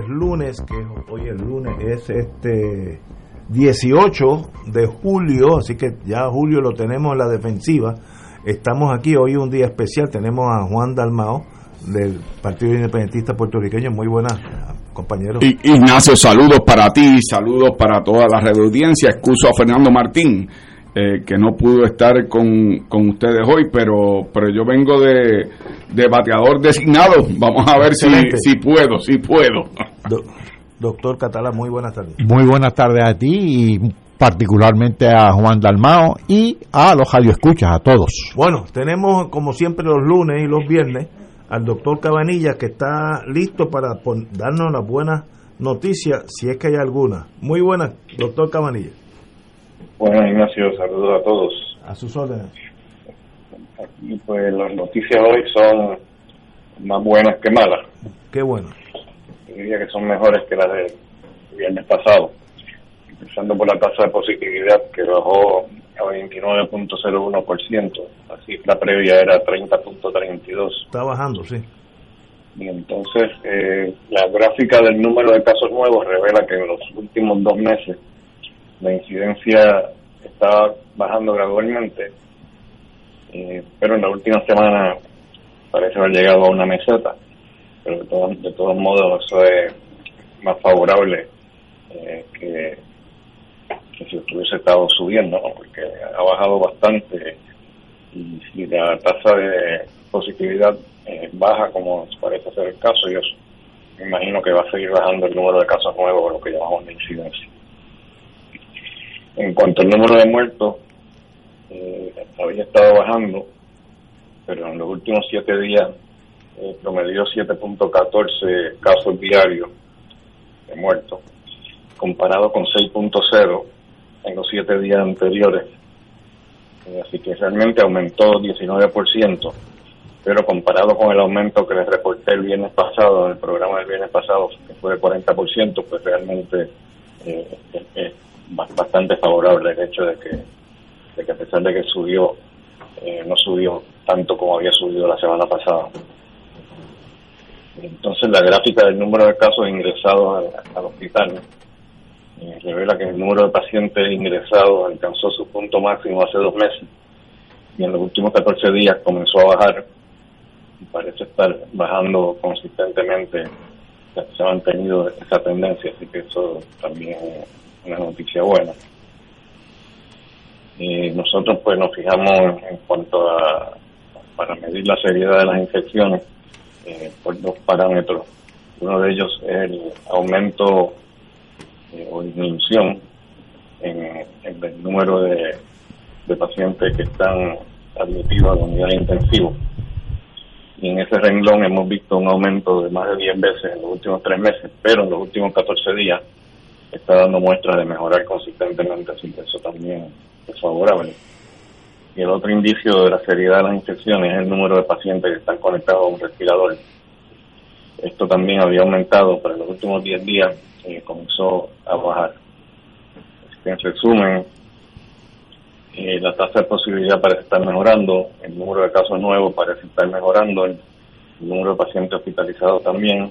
Es lunes, que hoy es lunes, es este 18 de julio, así que ya julio lo tenemos en la defensiva. Estamos aquí, hoy un día especial, tenemos a Juan Dalmao del Partido Independentista Puertorriqueño. Muy buenas, compañeros. Ignacio, saludos para ti, saludos para toda la red audiencia. Excuso a Fernando Martín, eh, que no pudo estar con, con, ustedes hoy, pero, pero yo vengo de, de bateador designado. Vamos a ver si, si puedo, si puedo. Do, doctor Catalá, muy buenas tardes. Muy buenas tardes a ti y particularmente a Juan Dalmao y a los radioescuchas, a todos. Bueno, tenemos como siempre los lunes y los viernes al doctor Cabanilla que está listo para darnos las buenas noticias, si es que hay alguna. Muy buenas, doctor Cabanilla. Bueno, Ignacio, saludos a todos. A sus órdenes. Aquí, pues, las noticias hoy son más buenas que malas. Qué bueno. Yo diría que son mejores que las del viernes pasado. Empezando por la tasa de positividad, que bajó a 29.01%. La cifra previa era 30.32. Está bajando, sí. Y entonces, eh, la gráfica del número de casos nuevos revela que en los últimos dos meses la incidencia está bajando gradualmente, eh, pero en la última semana parece haber llegado a una meseta, pero de, todo, de todos modos eso es más favorable eh, que, que, si estuviese estado subiendo, ¿no? porque ha bajado bastante y si la tasa de positividad eh, baja como parece ser el caso, yo me imagino que va a seguir bajando el número de casos nuevos, lo que llamamos de incidencia. En cuanto al número de muertos, eh, había estado bajando, pero en los últimos siete días eh, promedió 7.14 casos diarios de muertos, comparado con 6.0 en los siete días anteriores. Eh, así que realmente aumentó 19%, pero comparado con el aumento que les reporté el viernes pasado, en el programa del viernes pasado, que fue de 40%, pues realmente eh, bastante favorable el hecho de que, de que a pesar de que subió, eh, no subió tanto como había subido la semana pasada. Entonces la gráfica del número de casos ingresados al, al hospital eh, revela que el número de pacientes ingresados alcanzó su punto máximo hace dos meses y en los últimos 14 días comenzó a bajar parece estar bajando consistentemente. Se ha mantenido esa tendencia, así que eso también es una noticia buena. Y nosotros pues nos fijamos en cuanto a, para medir la seriedad de las infecciones, eh, por dos parámetros. Uno de ellos es el aumento eh, o disminución en, en, el número de, de pacientes que están admitidos a la unidad intensiva. Y en ese renglón hemos visto un aumento de más de 10 veces en los últimos tres meses, pero en los últimos 14 días está dando muestras de mejorar consistentemente, así que eso también es favorable. Y el otro indicio de la seriedad de las infecciones es el número de pacientes que están conectados a un respirador. Esto también había aumentado, pero en los últimos 10 días eh, comenzó a bajar. En resumen, eh, la tasa de posibilidad parece estar mejorando, el número de casos nuevos parece estar mejorando, el número de pacientes hospitalizados también,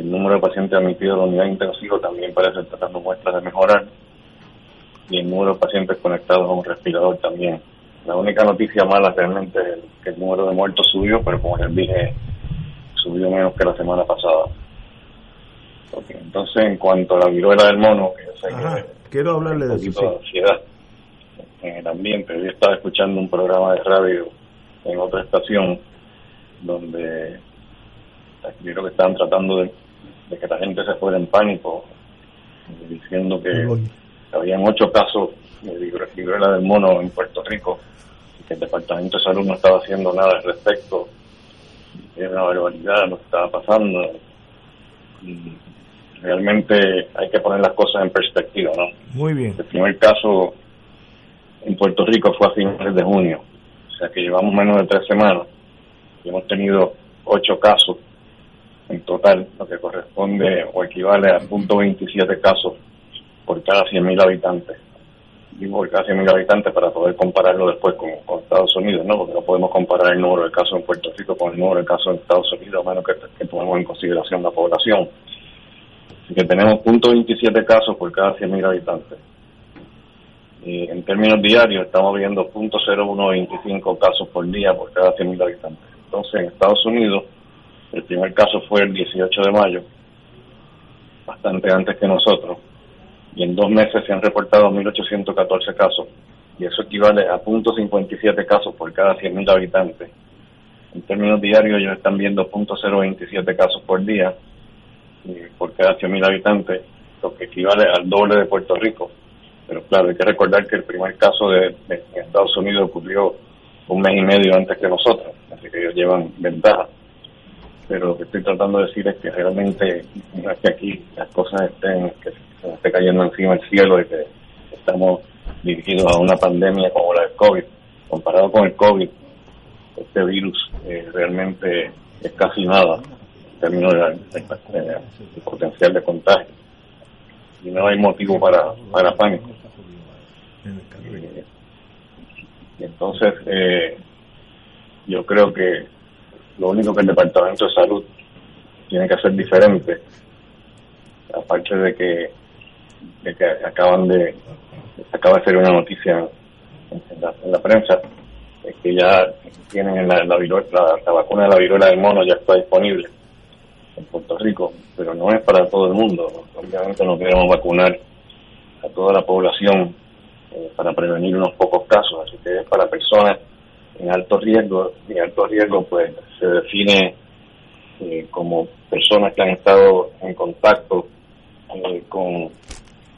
el número de pacientes admitidos a la unidad intensiva también parece estar dando muestras de mejorar y el número de pacientes conectados a un respirador también. La única noticia mala realmente es que el número de muertos subió, pero como les dije, subió menos que la semana pasada. entonces, en cuanto a la viruela del mono, que yo sé quiero hablarle de eso. ansiedad en el ambiente. Yo estaba escuchando un programa de radio en otra estación donde creo que estaban tratando de, que la gente se fuera en pánico, diciendo que habían ocho casos de viruela del mono en Puerto Rico y que el Departamento de Salud no estaba haciendo nada al respecto. Era una barbaridad lo que estaba pasando. Y realmente hay que poner las cosas en perspectiva, ¿no? Muy bien. El primer caso en Puerto Rico fue a finales de junio, o sea que llevamos menos de tres semanas y hemos tenido ocho casos en total, lo que corresponde o equivale a .27 casos por cada 100.000 habitantes. Digo por cada 100.000 habitantes para poder compararlo después con, Estados Unidos, ¿no? Porque no podemos comparar el número de casos en Puerto Rico con el número de casos en Estados Unidos, a menos que, que tomemos en consideración la población que tenemos .27 casos por cada 100.000 habitantes. Y en términos diarios estamos viendo .0125 casos por día por cada 100.000 habitantes. Entonces en Estados Unidos el primer caso fue el 18 de mayo, bastante antes que nosotros, y en dos meses se han reportado 1.814 casos, y eso equivale a .57 casos por cada 100.000 habitantes. En términos diarios ellos están viendo .027 casos por día, por cada 100.000 habitantes, lo que equivale al doble de Puerto Rico. Pero claro, hay que recordar que el primer caso de, Estados Unidos ocurrió un mes y medio antes que nosotros, así que ellos llevan ventaja. Pero lo que estoy tratando de decir es que realmente no que aquí las cosas estén, que se cayendo encima el cielo y que estamos dirigidos a una pandemia como la del COVID. Comparado con el COVID, este virus eh, realmente es casi nada términos de, potencial de contagio. Y no hay motivo para, para pánico. Eh, entonces, eh, yo creo que lo único que el Departamento de Salud tiene que hacer diferente, aparte de que, de que acaban de, acaba de ser una noticia en la, en la prensa, es que ya tienen la, la, la, vacuna de la viruela del mono ya está disponible en Puerto Rico, pero no es para todo el mundo. Obviamente no queremos vacunar a toda la población eh, para prevenir unos pocos casos, así que es para personas en alto riesgo, y alto riesgo pues se define eh, como personas que han estado en contacto eh, con,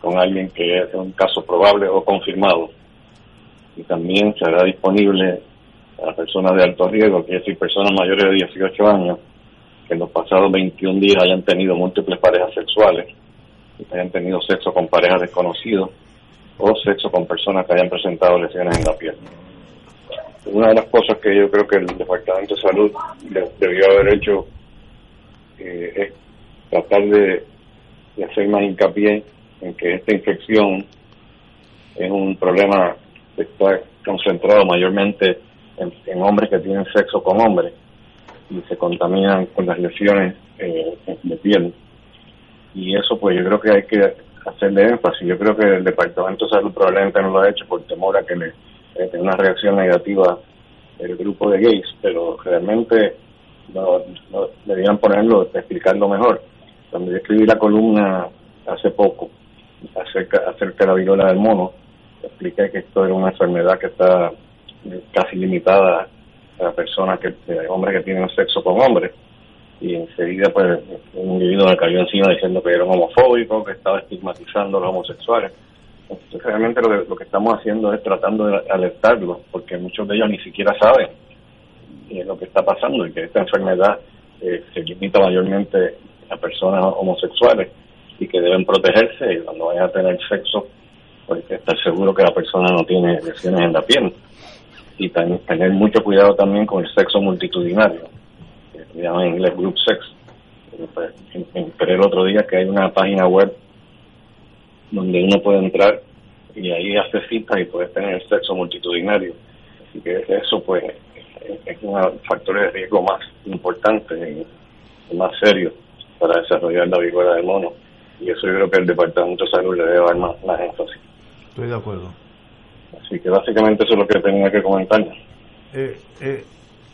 con alguien que es un caso probable o confirmado. Y también se hará disponible a personas de alto riesgo, que decir, personas mayores de 18 años, que en los pasados 21 días hayan tenido múltiples parejas sexuales, hayan tenido sexo con parejas desconocidos o sexo con personas que hayan presentado lesiones en la piel. Una de las cosas que yo creo que el Departamento de Salud debió haber hecho eh, es tratar de, hacer más hincapié en que esta infección es un problema que está concentrado mayormente en hombres que tienen sexo con hombres y se contaminan con las lesiones eh, de piel. Y eso pues yo creo que hay que hacerle énfasis. Yo creo que el Departamento de Salud probablemente no lo ha hecho por temor a que le eh, una reacción negativa el grupo de gays, pero realmente no, deberían ponerlo, explicarlo mejor. Cuando yo escribí la columna hace poco acerca, acerca de la viruela del mono, expliqué que esto era una enfermedad que está casi limitada a personas que, hombres que tienen sexo con hombres y enseguida pues un individuo me cayó encima diciendo que era homofóbico, que estaba estigmatizando a los homosexuales. Realmente lo que, lo que estamos haciendo es tratando de alertarlos, porque muchos de ellos ni siquiera saben eh, lo que está pasando y que esta enfermedad eh, se limita mayormente a personas homosexuales y que deben protegerse y cuando vayan a tener sexo, pues estar seguro que la persona no tiene lesiones en la piel y tener mucho cuidado también con el sexo multitudinario, que se llama en inglés group sex. Pues, encontré el otro día que hay una página web donde uno puede entrar y ahí hace citas y puede tener sexo multitudinario. Así que eso pues es un factor de riesgo más importante y más serio para desarrollar la viruela del mono. Y eso yo creo que el Departamento de Salud le debe dar más, más énfasis. Estoy de acuerdo. Así que básicamente eso es lo que tenía que comentar. Eh, eh,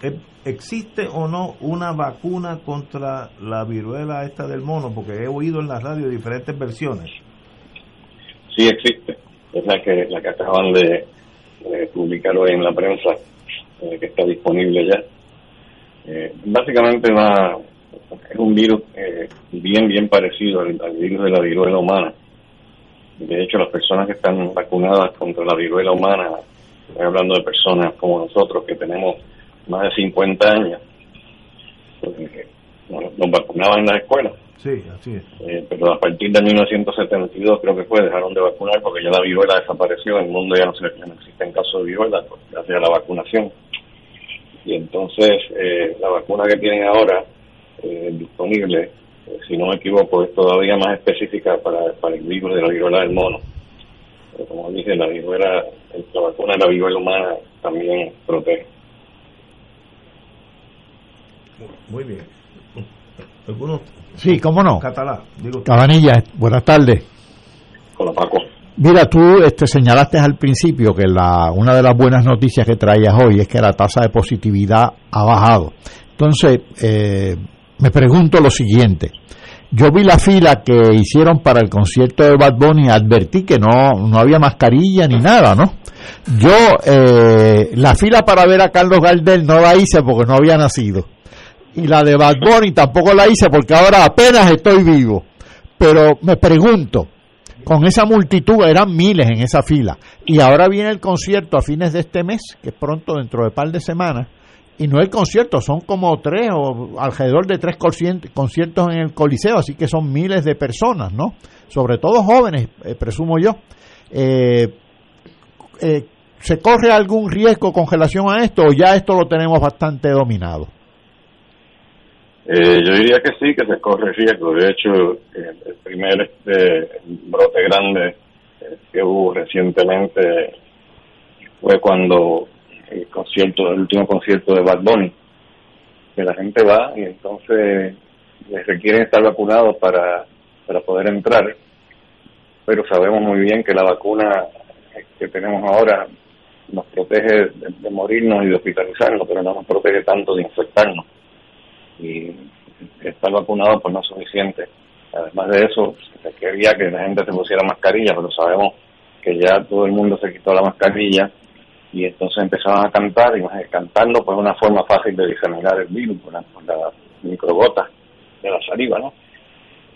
¿e- ¿existe o no una vacuna contra la viruela esta del mono? Porque he oído en la radio diferentes versiones. Sí existe, es la que, la que acaban de, de publicar hoy en la prensa, eh, que está disponible ya. Eh, básicamente va, es un virus eh, bien, bien parecido al, al virus de la viruela humana. De hecho, las personas que están vacunadas contra la viruela humana, estoy hablando de personas como nosotros que tenemos más de 50 años, pues, eh, nos, nos vacunaban en las escuelas. Sí, así es. Eh, pero a partir de 1972 creo que fue, dejaron de vacunar porque ya la viruela desapareció, en el mundo ya no, se, ya no existen casos de viruela pues, gracias a la vacunación. Y entonces eh, la vacuna que tienen ahora eh, disponible, eh, si no me equivoco, es todavía más específica para, para el virus de la viruela del mono. Pero como dije, la viruela, la vacuna de la viruela humana también protege. Muy bien. ¿Algunos? Sí, cómo no. Catalá, digo. Cabanilla, buenas tardes. Con la Paco. Mira, tú este, señalaste al principio que la, una de las buenas noticias que traías hoy es que la tasa de positividad ha bajado. Entonces, eh, me pregunto lo siguiente. Yo vi la fila que hicieron para el concierto de Bad Bunny, advertí que no, no había mascarilla ni nada, ¿no? Yo, eh, la fila para ver a Carlos Gardel no la hice porque no había nacido. Y la de Bad Bunny tampoco la hice porque ahora apenas estoy vivo. Pero me pregunto, con esa multitud, eran miles en esa fila, y ahora viene el concierto a fines de este mes, que es pronto dentro de par de semanas, y no el concierto, son como tres o alrededor de tres conciertos en el Coliseo, así que son miles de personas, ¿no? Sobre todo jóvenes, eh, presumo yo. Eh, eh, ¿Se corre algún riesgo con relación a esto o ya esto lo tenemos bastante dominado? Eh, yo diría que sí, que se corre riesgo. De hecho, eh, el primer este, brote grande eh, que hubo recientemente fue cuando el concierto, el último concierto de Bad Bunny, que la gente va y entonces les requieren estar vacunados para, para poder entrar, pero sabemos muy bien que la vacuna que tenemos ahora nos protege de morirnos y de hospitalizarnos, pero no nos protege tanto de infectarnos y estar vacunado pues no es suficiente. Además de eso, se quería que la gente se pusiera mascarilla, pero sabemos que ya todo el mundo se quitó la mascarilla y entonces empezaban a cantar y más cantando pues una forma fácil de diseminar el virus por la, por la microgota de la saliva, ¿no?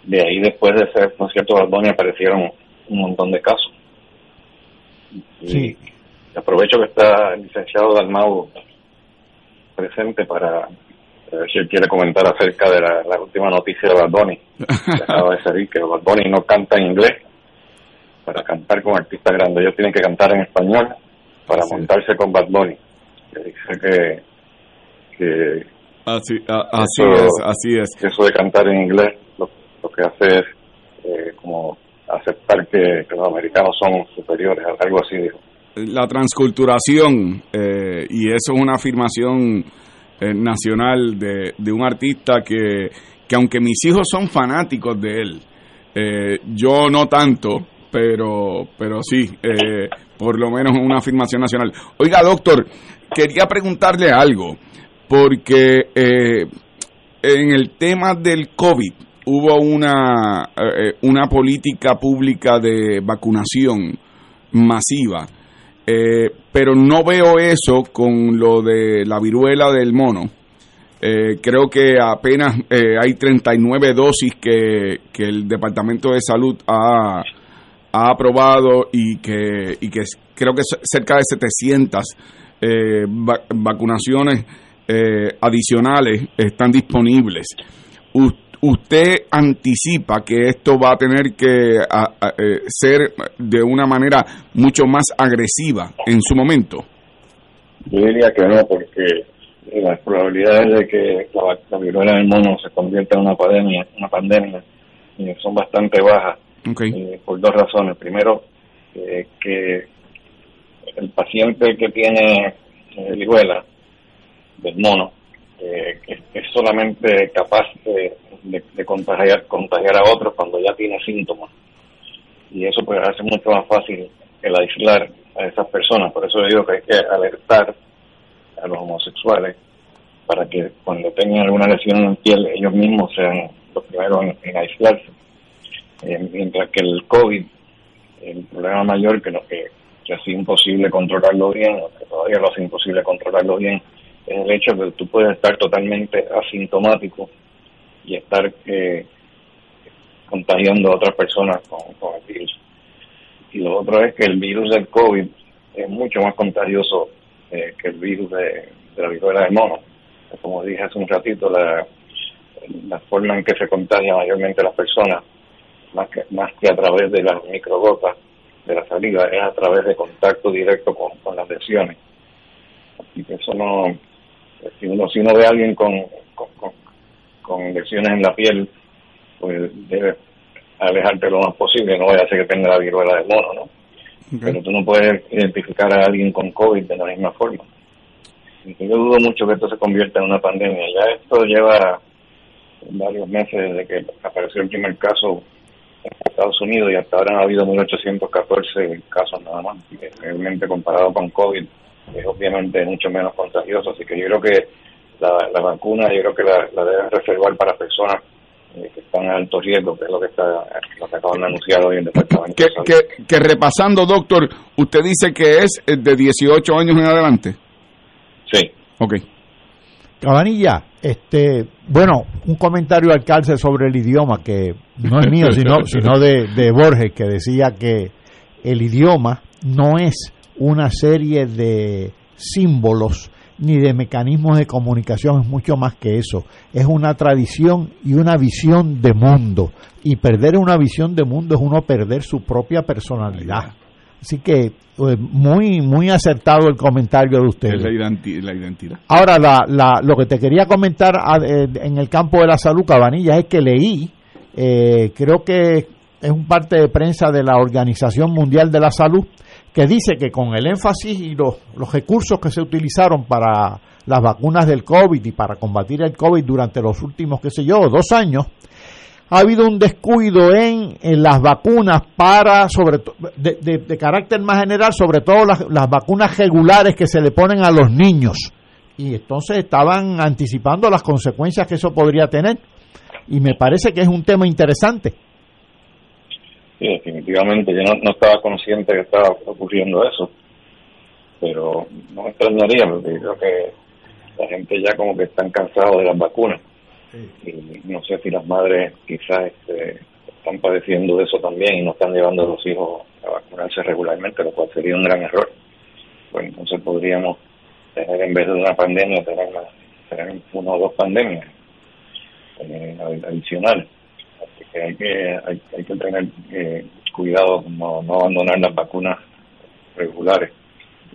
De ahí después de ese concierto de Alboni aparecieron un montón de casos. Y Sí. aprovecho que está el licenciado Dalmau presente para a ver si él quiere comentar acerca de la, la última noticia de Bad Bunny. que acaba de salir que Bad Bunny no canta en inglés para cantar con artistas grandes. Ellos tienen que cantar en español para Sí. montarse con Bad Bunny. Que dice que, que Así, a- así Eso- es, así es. eso de cantar en inglés lo, lo que hace es eh, como aceptar que, que los americanos son superiores, algo así dijo. La transculturación, eh, y eso es una afirmación eh, nacional de, de un artista que, que aunque mis hijos son fanáticos de él, eh, yo no tanto, pero, pero sí, eh, por lo menos una afirmación nacional. Oiga, doctor, quería preguntarle algo, porque en el tema del COVID hubo una, una política pública de vacunación masiva, eh, pero no veo eso con lo de la viruela del mono. Eh, creo que apenas eh, hay 39 dosis que, que el Departamento de Salud ha, ha aprobado y que, y que creo que cerca de 700 eh, va- vacunaciones eh, adicionales están disponibles. U- ¿Usted anticipa que esto va a tener que a- a- eh, ser de una manera mucho más agresiva en su momento? Yo diría que no, porque eh, las probabilidades de que la, la viruela del mono se convierta en una pandemia, una pandemia eh, son bastante bajas eh, por dos razones. Primero, que el paciente que tiene viruela del mono eh, es, solamente capaz de, contagiar, contagiar a otros cuando ya tiene síntomas. Y eso pues hace mucho más fácil el aislar a esas personas. Por eso digo que hay que alertar a los homosexuales para que cuando tengan alguna lesión en la piel ellos mismos sean los primeros en, aislarse. Eh, mientras que el COVID, el problema mayor que, lo que, que imposible controlarlo bien, o que todavía lo hace imposible controlarlo bien, es el hecho de que tú puedes estar totalmente asintomático y estar eh, contagiando a otras personas con, el virus. Y lo otro es que el virus del COVID es mucho más contagioso eh, que el virus de, la viruela del mono. Como dije hace un ratito, la, la forma en que se contagia mayormente las personas, más que, más que a través de las microgotas de la saliva, es a través de contacto directo con, con las lesiones. Así que eso no, si uno, si uno ve a alguien con, con, lesiones en la piel, pues debe alejarte lo más posible, no vaya a ser que tenga la viruela del mono, ¿no? Pero tú no puedes identificar a alguien con COVID de la misma forma. Yo dudo mucho que esto se convierta en una pandemia. Ya esto lleva varios meses desde que apareció el primer caso en Estados Unidos y hasta ahora ha habido 1.814 casos nada más. realmente comparado con COVID es obviamente mucho menos contagioso. Así que yo creo que la, vacuna, yo creo que la, deben reservar para personas eh, que están en alto riesgo, que es lo que, está, lo que acaban de anunciar hoy en el Departamento que, que, repasando, doctor, usted dice que es de 18 años en adelante. Sí. Ok. Cabanilla, este, bueno, un comentario al cárcel sobre el idioma que no es mío, sino, sino de, de Borges, que decía que el idioma no es una serie de símbolos ni de mecanismos de comunicación, es mucho más que eso. Es una tradición y una visión de mundo. Y perder una visión de mundo es uno perder su propia personalidad. Así que eh, muy muy acertado el comentario de usted. la, identidad. Ahora, la, lo que te quería comentar ah, eh, en el campo de la salud, Cabanilla, es que leí, eh, creo que es un parte de prensa de la Organización Mundial de la Salud, que dice que con el énfasis y los, recursos que se utilizaron para las vacunas del COVID y para combatir el COVID durante los últimos, qué sé yo, dos años, ha habido un descuido en, las vacunas para, sobre de, de, carácter más general, sobre todo las, las vacunas regulares que se le ponen a los niños. Y entonces estaban anticipando las consecuencias que eso podría tener. Y me parece que es un tema interesante. Sí, definitivamente. Yo no, estaba consciente que estaba ocurriendo eso, pero no me extrañaría porque creo que la gente ya como que están cansados de las vacunas. Y no sé si las madres quizás este, están padeciendo de eso también y no están llevando a los hijos a vacunarse regularmente, lo cual sería un gran error. Pues entonces podríamos tener en vez de una pandemia, tener, tener una o dos pandemias eh, adicionales que hay que, hay, que tener eh, cuidado no, no abandonar las vacunas regulares.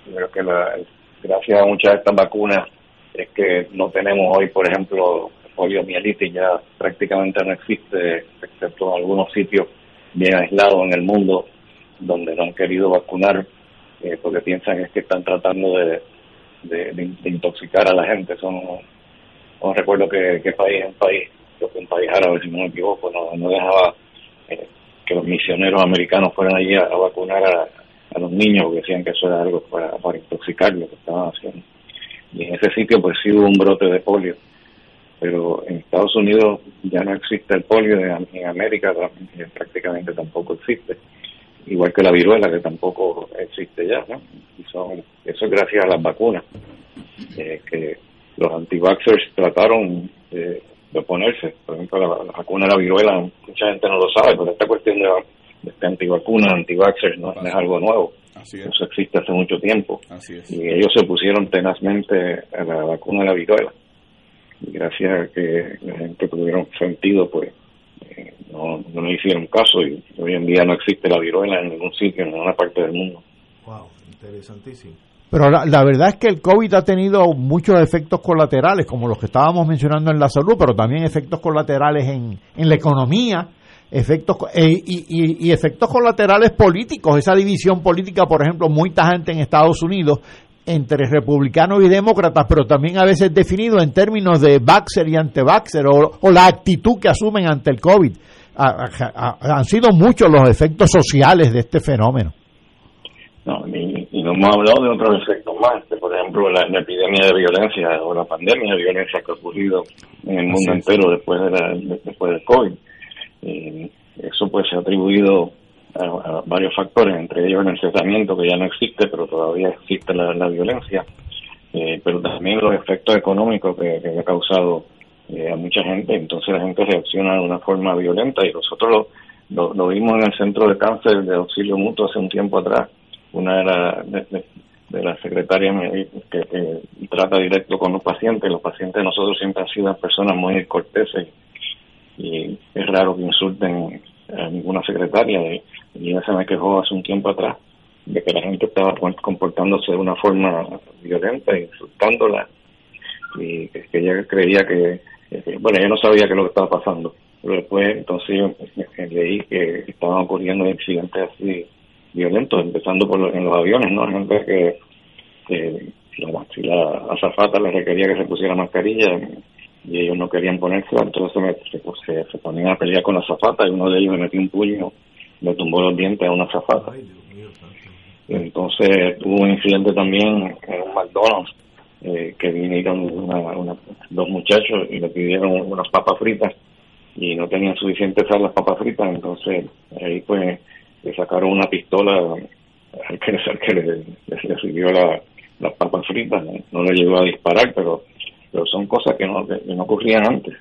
creo que la, gracias a muchas de estas vacunas es que no tenemos hoy, por ejemplo, poliomielitis ya prácticamente no existe, excepto en algunos sitios bien aislados en el mundo donde no han querido vacunar eh, porque piensan es que están tratando de, intoxicar a la gente. Son, no, recuerdo qué, qué país es un país país árabe, si no me equivoco, no, dejaba eh, que los misioneros americanos fueran allí a, vacunar a, los niños, porque decían que eso era algo para, para intoxicar lo que estaban haciendo. Y en ese sitio pues sí hubo un brote de polio, pero en Estados Unidos ya no existe el polio, en América prácticamente tampoco existe, igual que la viruela que tampoco existe ya. Y son, eso es gracias a las vacunas, eh, que los anti-vaxxers trataron de de oponerse. Por ejemplo, la, vacuna de la viruela, mucha gente no lo sabe, pero esta cuestión de, de este antivacuna, antivaxxers, no, es algo nuevo. Eso existe hace mucho tiempo. Y ellos se pusieron tenazmente a la vacuna de la viruela. Y gracias a que la gente tuvieron sentido, pues eh, no, no hicieron caso y hoy en día no existe la viruela en ningún sitio, en ninguna parte del mundo. Wow, interesantísimo. Pero la, verdad es que el COVID ha tenido muchos efectos colaterales, como los que estábamos mencionando en la salud, pero también efectos colaterales en, en la economía, efectos eh, y, y, efectos colaterales políticos, esa división política, por ejemplo, muy tajante en Estados Unidos entre republicanos y demócratas, pero también a veces definido en términos de Baxter y anti-Baxter o, la actitud que asumen ante el COVID. han sido muchos los efectos sociales de este fenómeno. No, hemos hablado de otros efectos más, por ejemplo, la, epidemia de violencia o la pandemia de violencia que ha ocurrido en el mundo entero después de la, después del COVID. Eh, eso pues se ha atribuido a, varios factores, entre ellos el encerramiento que ya no existe, pero todavía existe la, violencia, eh, pero también los efectos económicos que, ha causado eh, a mucha gente, entonces la gente reacciona de una forma violenta y nosotros lo, lo, vimos en el centro de cáncer de auxilio mutuo hace un tiempo atrás, una de, la, de, las secretarias que, trata directo con los pacientes, los pacientes nosotros siempre han sido personas muy corteses y es raro que insulten a ninguna secretaria. Y ella se me quejó hace un tiempo atrás de que la gente estaba comportándose de una forma violenta, insultándola y que, ella creía que, bueno, ella no sabía qué es lo que estaba pasando, pero después entonces yo leí que estaban ocurriendo incidentes así violentos, empezando por en los aviones, ¿no? Gente que, que si la azafata le requería que se pusiera mascarilla y ellos no querían ponérsela, entonces se, se, ponían a pelear con la azafata y uno de ellos me metió un puño, le tumbó los dientes a una azafata. Entonces tuvo un incidente también en un McDonald's eh, que vinieron una, dos muchachos y le pidieron unas papas fritas y no tenían suficiente sal las papas fritas, entonces ahí pues le sacaron una pistola al que, que le, le, sirvió la, las papas fritas, no, le llegó a disparar, pero pero son cosas que no, no ocurrían antes.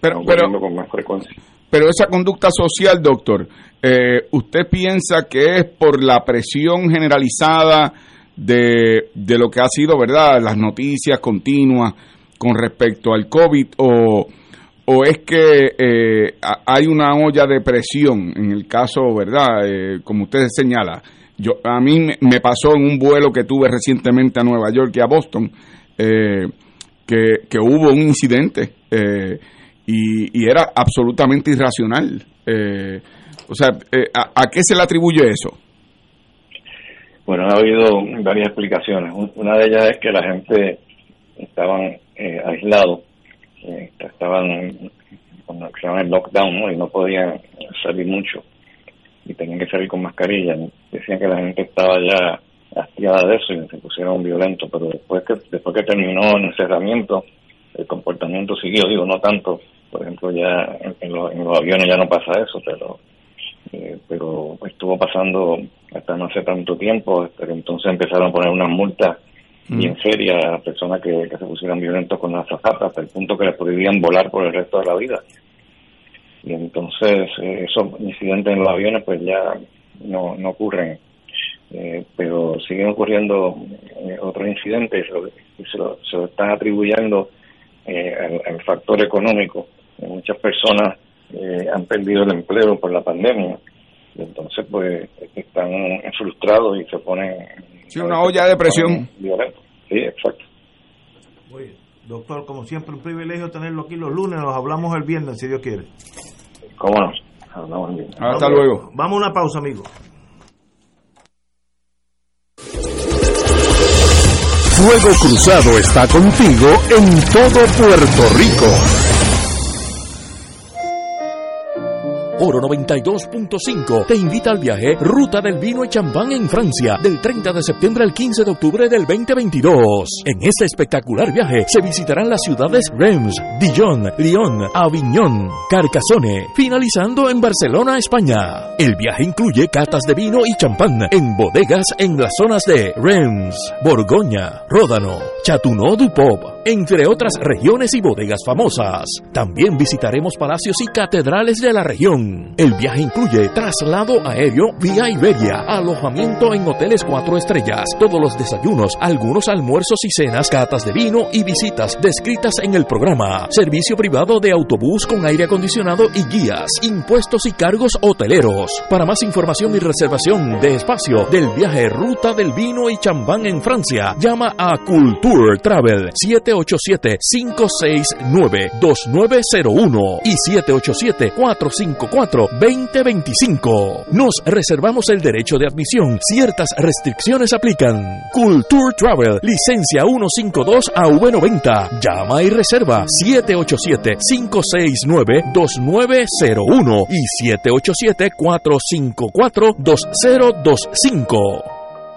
Pero, pero, con más frecuencia. pero esa conducta social, doctor, eh, ¿usted piensa que es por la presión generalizada de, de lo que ha sido, verdad, las noticias continuas con respecto al COVID o o es que eh, hay una olla de presión en el caso, ¿verdad? Eh, como usted señala, yo a mí me pasó en un vuelo que tuve recientemente a Nueva York y a Boston eh, que, hubo un incidente y, y, era absolutamente irracional. o sea, ¿a, ¿a qué se le atribuye eso? Bueno, ha habido varias explicaciones. Una de ellas es que la gente estaban aislados eh, estaban con lo que el lockdown y no podían salir mucho. Y tenían que salir con mascarilla. Decían que la gente estaba ya hastiada de eso y se pusieron violentos, pero después que después que terminó el encerramiento, el comportamiento siguió, digo, no tanto, por ejemplo, ya en, los, aviones ya no pasa eso, pero eh, pero estuvo pasando hasta no hace tanto tiempo, hasta entonces empezaron a poner unas multas y en seria a personas que, se pusieran violentos con las zapatas hasta el punto que les prohibían volar por el resto de la vida. Y entonces eh, esos incidentes en los aviones pues ya no, no ocurren, eh, pero siguen ocurriendo eh, otros incidentes y se lo, se lo están atribuyendo al, al, factor económico. Muchas personas han perdido el empleo por la pandemia y entonces pues están frustrados y se ponen Sí, una olla de presión. Sí, exacto. Doctor, como siempre, un privilegio tenerlo aquí los lunes. Nos hablamos el viernes, si Dios quiere. ¿Cómo no? Hablamos el viernes. Hasta luego. Vamos a una pausa, amigo. Fuego Cruzado está contigo en todo Puerto Rico. Oro 92.5 te invita al viaje Ruta del Vino y Champán en Francia del 30 de septiembre al 15 de octubre del 2022. En este espectacular viaje se visitarán las ciudades Reims, Dijon, Lyon, Avignon, Carcassonne, finalizando en Barcelona, España. El viaje incluye catas de vino y champán en bodegas en las zonas de Reims, Borgoña, Ródano, Chateauneuf du Pop, entre otras regiones y bodegas famosas. También visitaremos palacios y catedrales de la región el viaje incluye traslado aéreo vía Iberia, alojamiento en hoteles cuatro estrellas, todos los desayunos, algunos almuerzos y cenas, catas de vino y visitas descritas en el programa, servicio privado de autobús con aire acondicionado y guías, impuestos y cargos hoteleros. Para más información y reservación de espacio del viaje Ruta del Vino y Champán en Francia, llama a Culture Travel 787-569-2901 y 787 454 2025 Nos reservamos el derecho de admisión. Ciertas restricciones aplican. Culture Travel, licencia 152 AV90. Llama y reserva 787-569-2901 y 787-454-2025.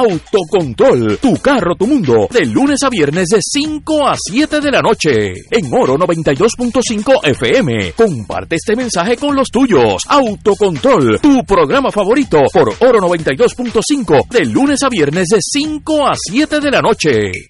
Autocontrol, tu carro, tu mundo, de lunes a viernes de 5 a 7 de la noche, en Oro 92.5 FM. Comparte este mensaje con los tuyos. Autocontrol, tu programa favorito por Oro 92.5, de lunes a viernes de 5 a 7 de la noche.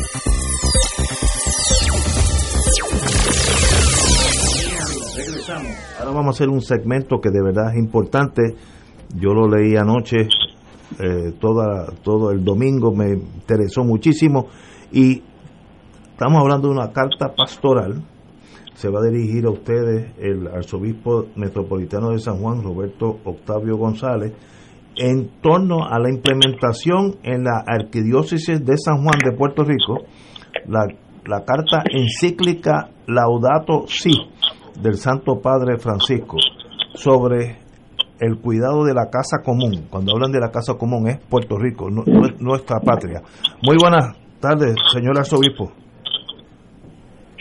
Vamos a hacer un segmento que de verdad es importante. Yo lo leí anoche, eh, toda, todo el domingo, me interesó muchísimo. Y estamos hablando de una carta pastoral. Se va a dirigir a ustedes el arzobispo metropolitano de San Juan, Roberto Octavio González, en torno a la implementación en la arquidiócesis de San Juan de Puerto Rico, la, la carta encíclica Laudato Si del Santo Padre Francisco sobre el cuidado de la casa común. Cuando hablan de la casa común es Puerto Rico, no, no es nuestra patria. Muy buenas tardes, señor arzobispo.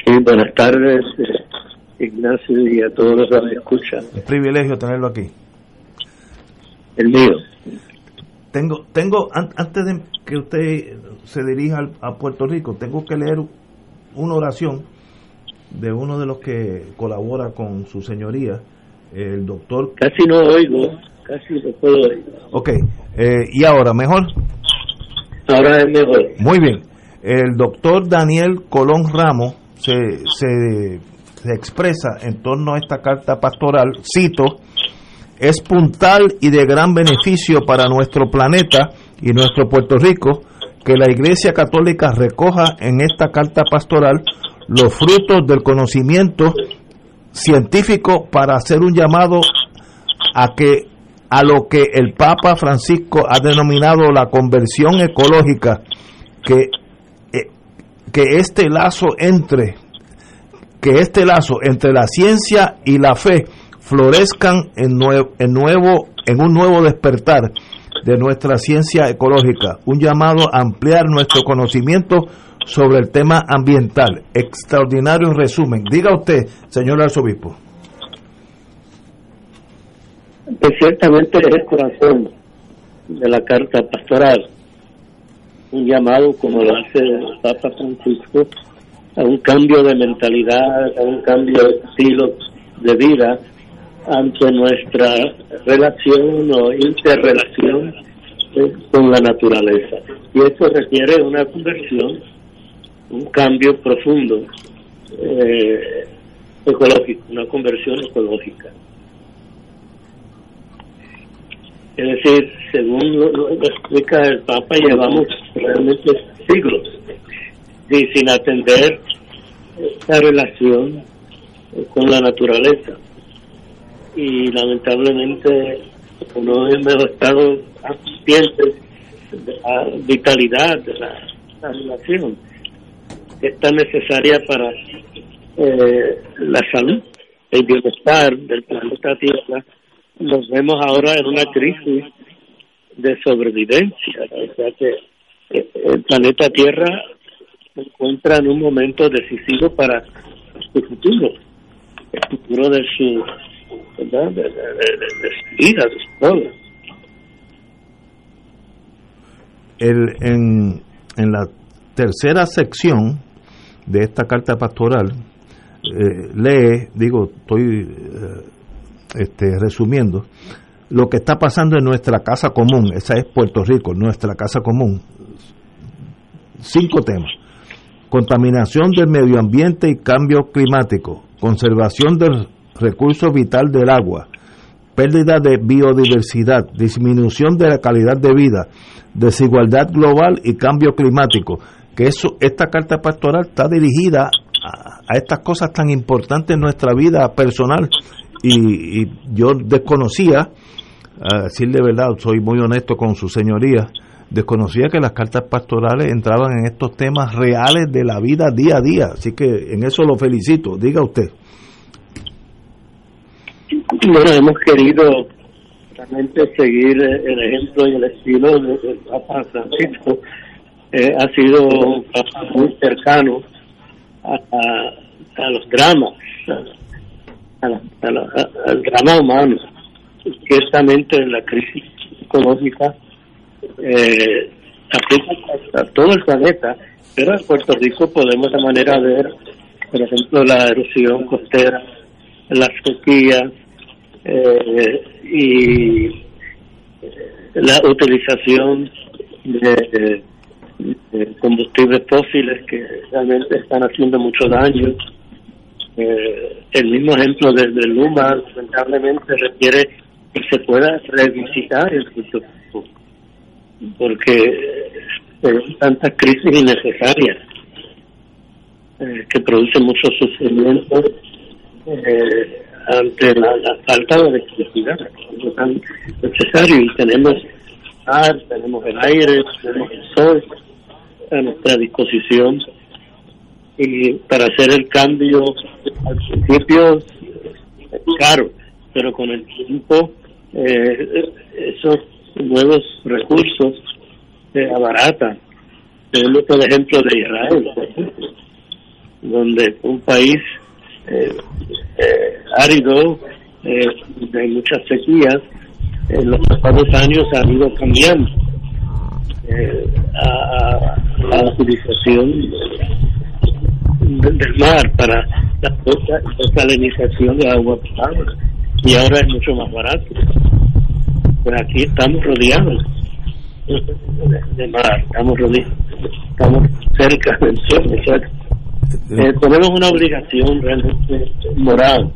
Sí, buenas tardes, eh, Ignacio, y a todos los que me escuchan. Es privilegio tenerlo aquí. El mío. Tengo, tengo an- antes de que usted se dirija al- a Puerto Rico, tengo que leer una oración de uno de los que colabora con su señoría, el doctor. Casi no oigo, casi no puedo oír. Ok, eh, y ahora, ¿mejor? Ahora es mejor. Muy bien. El doctor Daniel Colón Ramos se, se, se expresa en torno a esta carta pastoral, cito, es puntal y de gran beneficio para nuestro planeta y nuestro Puerto Rico que la Iglesia Católica recoja en esta carta pastoral los frutos del conocimiento científico para hacer un llamado a que a lo que el Papa Francisco ha denominado la conversión ecológica que eh, que este lazo entre que este lazo entre la ciencia y la fe florezcan en, en nuevo en un nuevo despertar de nuestra ciencia ecológica, un llamado a ampliar nuestro conocimiento sobre el tema ambiental. Extraordinario resumen. Diga usted, señor arzobispo. Pues ciertamente es el corazón de la carta pastoral. Un llamado, como lo hace el Papa Francisco, a un cambio de mentalidad, a un cambio de estilo de vida ante nuestra relación o interrelación eh, con la naturaleza. Y esto requiere una conversión, un cambio profundo eh, ecológico, una conversión ecológica. Es decir, según lo, explica el Papa, llevamos realmente siglos y sin atender esta relación con la naturaleza. Y lamentablemente no hemos estado conscientes de la vitalidad de la, relación es tan necesaria para eh, la salud, el bienestar del planeta Tierra nos vemos ahora en una crisis de sobrevivencia. O sea que eh, el planeta Tierra se encuentra en un momento decisivo para su futuro, el futuro de su. De, su vida, de su pueblo. El, en, en la tercera sección de esta carta pastoral, eh, lee, digo, estoy eh, este, resumiendo, lo que está pasando en nuestra casa común, esa es Puerto Rico, nuestra casa común. Cinco temas. Contaminación del medio ambiente y cambio climático, conservación del recurso vital del agua, pérdida de biodiversidad, disminución de la calidad de vida, desigualdad global y cambio climático. Que eso, esta carta pastoral está dirigida a, estas cosas tan importantes en nuestra vida personal y, yo desconocía, a decirle verdad, soy muy honesto con su señoría, desconocía que las cartas pastorales entraban en estos temas reales de la vida día a día, así que en eso lo felicito, diga usted. Bueno, hemos querido realmente seguir el ejemplo y el estilo del Papa Francisco. Eh, ha sido muy cercano a, a los dramas, al drama humano. Ciertamente la crisis ecológica eh, afecta a todo el planeta, pero en Puerto Rico podemos de manera ver, por ejemplo, la erosión costera, las sequías eh, y la utilización de combustibles fósiles que realmente están haciendo mucho daño. Eh, el mismo ejemplo de, Luma lamentablemente requiere que se pueda revisitar el futuro porque hay tantas crisis innecesarias eh, que producen mucho sufrimiento eh, ante la, falta de electricidad es tan necesario. Y tenemos ar, tenemos el aire, tenemos el sol a nuestra disposición y para hacer el cambio al principio es caro, pero con el tiempo eh, esos nuevos recursos se abaratan. Tenemos el ejemplo de Israel, donde un país eh, eh, árido, eh, de muchas sequías, en los pasados años ha ido cambiando a, a, la utilización del mar para la desalinización de agua potable y ahora es mucho más barato. Pues aquí estamos rodeados de mar, estamos rodeados, estamos cerca del sol, eh, tenemos una obligación realmente moral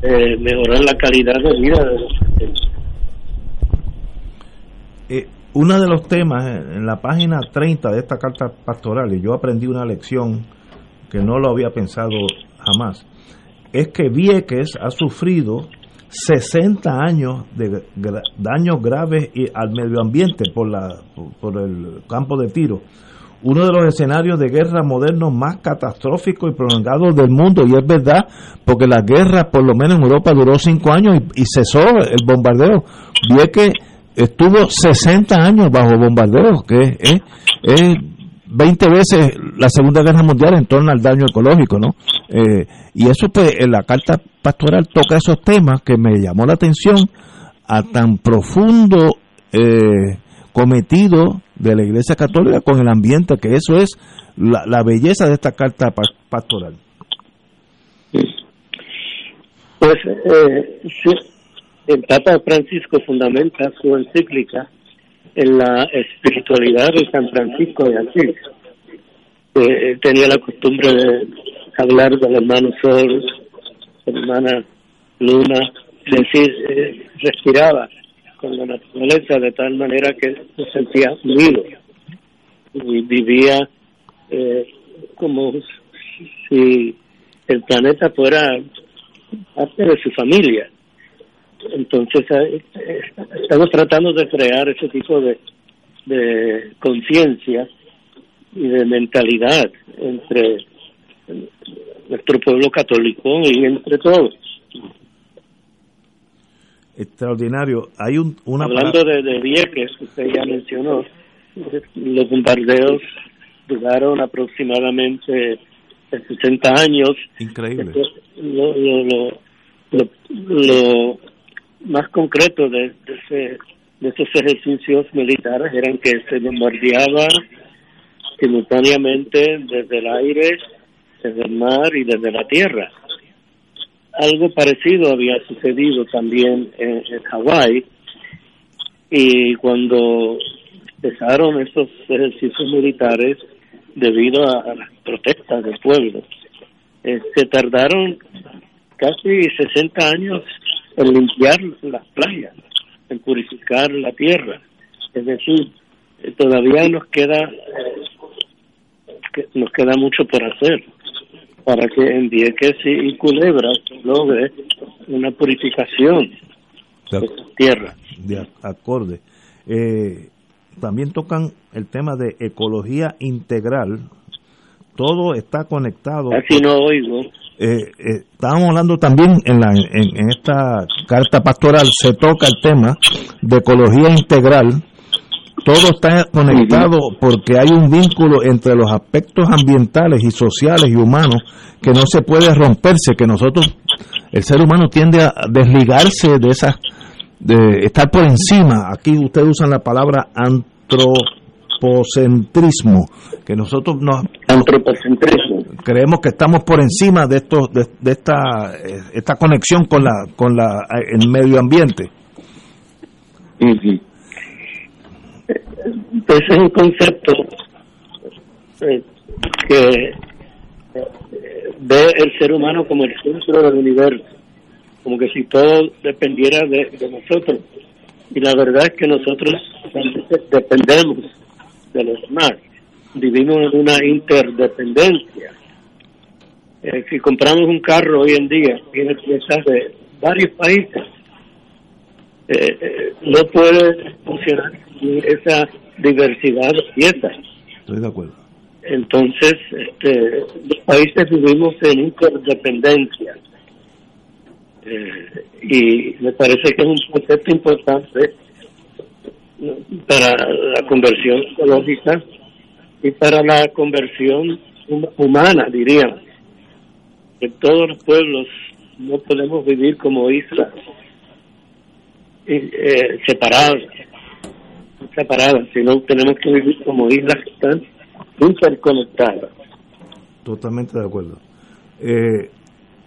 de mejorar la calidad de vida de los eh, uno de los temas en la página 30 de esta carta pastoral, y yo aprendí una lección que no lo había pensado jamás, es que Vieques ha sufrido 60 años de daños graves al medio ambiente por, la, por el campo de tiro. Uno de los escenarios de guerra modernos más catastróficos y prolongados del mundo. Y es verdad, porque la guerra, por lo menos en Europa, duró 5 años y, cesó el bombardeo. Vieques estuvo 60 años bajo bombardeo, que es, es 20 veces la Segunda Guerra Mundial en torno al daño ecológico, ¿no? Eh, y eso, pues, en la carta pastoral toca esos temas que me llamó la atención a tan profundo eh, cometido de la Iglesia Católica con el ambiente, que eso es la, belleza de esta carta pa- pastoral. Pues eh, sí, el Papa Francisco fundamenta su encíclica en la espiritualidad de San Francisco de Asís. Eh, tenía la costumbre de hablar del hermano Sol, hermana Luna, decir, eh, respiraba con la naturaleza de tal manera que se sentía unido y vivía eh, como si el planeta fuera parte de su familia. Entonces, eh, eh, estamos tratando de crear ese tipo de, de conciencia y de mentalidad entre nuestro pueblo católico y entre todos. Extraordinario. Hay un, una Hablando de, de Vieques, que usted ya mencionó, los bombardeos duraron aproximadamente 60 años. Increíble. Lo, lo, lo, lo, lo más concreto de, de, ese, de esos ejercicios militares eran que se bombardeaba simultáneamente desde el aire, desde el mar y desde la tierra. Algo parecido había sucedido también en, Hawái y cuando empezaron esos ejercicios militares debido a, a las protestas del pueblo, eh, se tardaron casi 60 años en limpiar las playas, en purificar la tierra. Es decir, eh, todavía nos queda eh, que- nos queda mucho por hacer para que en Vieques y Culebra logre una purificación de esa tierra. de ac- acorde. Eh, también tocan el tema de ecología integral. Todo está conectado. Casi no oigo. Eh, eh, estábamos hablando también en, la, en, en esta carta pastoral, se toca el tema de ecología integral. Todo está conectado porque hay un vínculo entre los aspectos ambientales y sociales y humanos que no se puede romperse, que nosotros, el ser humano tiende a desligarse de esas, de estar por encima. Aquí ustedes usan la palabra antropocentrismo, que nosotros nos antropocentrismo creemos que estamos por encima de estos de, esta eh, esta conexión con la con la eh, el medio ambiente Ese es un concepto eh, que ve el ser humano como el centro del universo, como que si todo dependiera de, de nosotros. Y la verdad es que nosotros dependemos de los demás, vivimos en una interdependencia. Eh, si compramos un carro hoy en día, tiene piezas de varios países, eh, eh, no puede funcionar sin esa diversidad de piezas. estoy de acuerdo Entonces, este, los países vivimos en interdependencia. Eh, y me parece que es un concepto importante para la conversión ecológica y para la conversión hum- humana, diríamos. Que todos los pueblos no podemos vivir como islas eh, separadas, separadas, sino tenemos que vivir como islas que están interconectadas. totalmente de acuerdo. Eh,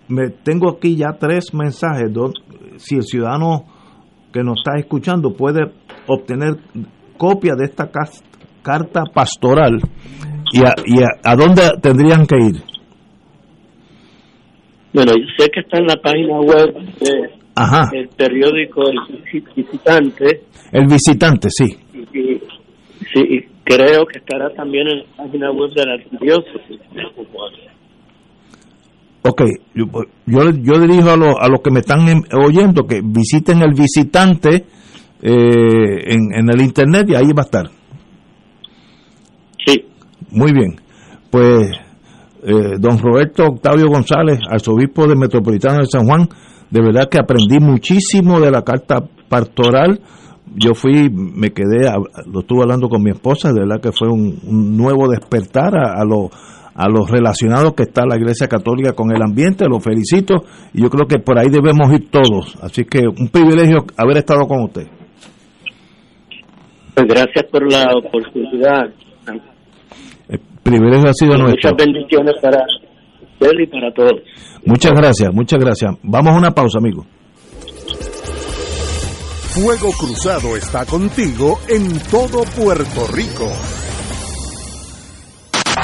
me tengo aquí ya tres mensajes. Don- si el ciudadano que nos está escuchando puede obtener copia de esta carta pastoral y a, y a dónde tendrían que ir Bueno, yo sé que está en la página web del periódico El Visitante el visitante sí y, y- sí, y creo que estará también en la página web de la diócesis de Jujuá. Ok, yo, yo, yo dirijo a, lo- a los que me están em- oyendo que visiten el visitante eh, en, en el internet y ahí va a estar. Sí. Muy bien. Pues, eh, don Roberto Octavio González, arzobispo del Metropolitano de San Juan, de verdad que aprendí muchísimo de la carta pastoral. Yo fui, me quedé, lo estuve hablando con mi esposa, de verdad que fue un, nuevo despertar a, a lo a los relacionados que está la Iglesia Católica con el ambiente, lo felicito y yo creo que por ahí debemos ir todos. Así que un privilegio haber estado con usted. Pues gracias por la oportunidad. El privilegio ha sido nuestro. Muchas bendiciones para él y para todos. Muchas gracias, muchas gracias. Vamos a una pausa, amigo. Fuego Cruzado está contigo en todo Puerto Rico.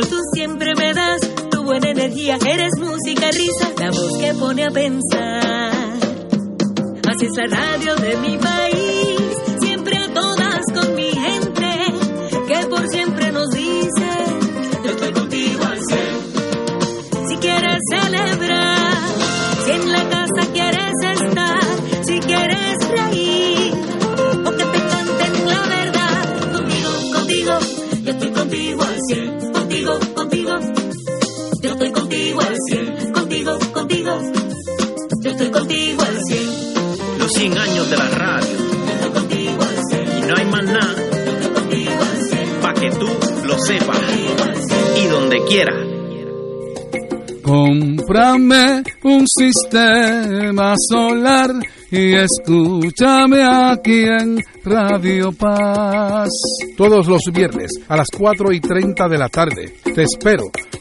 Tú siempre me das tu buena energía. Eres música, risa, la voz que pone a pensar. Así es la radio de mi país, 100 años de la radio. Y no hay más nada. Pa' que tú lo sepas. Y donde quiera. Cómprame un sistema solar y escúchame aquí en Radio Paz. Todos los viernes a las 4 y 30 de la tarde. Te espero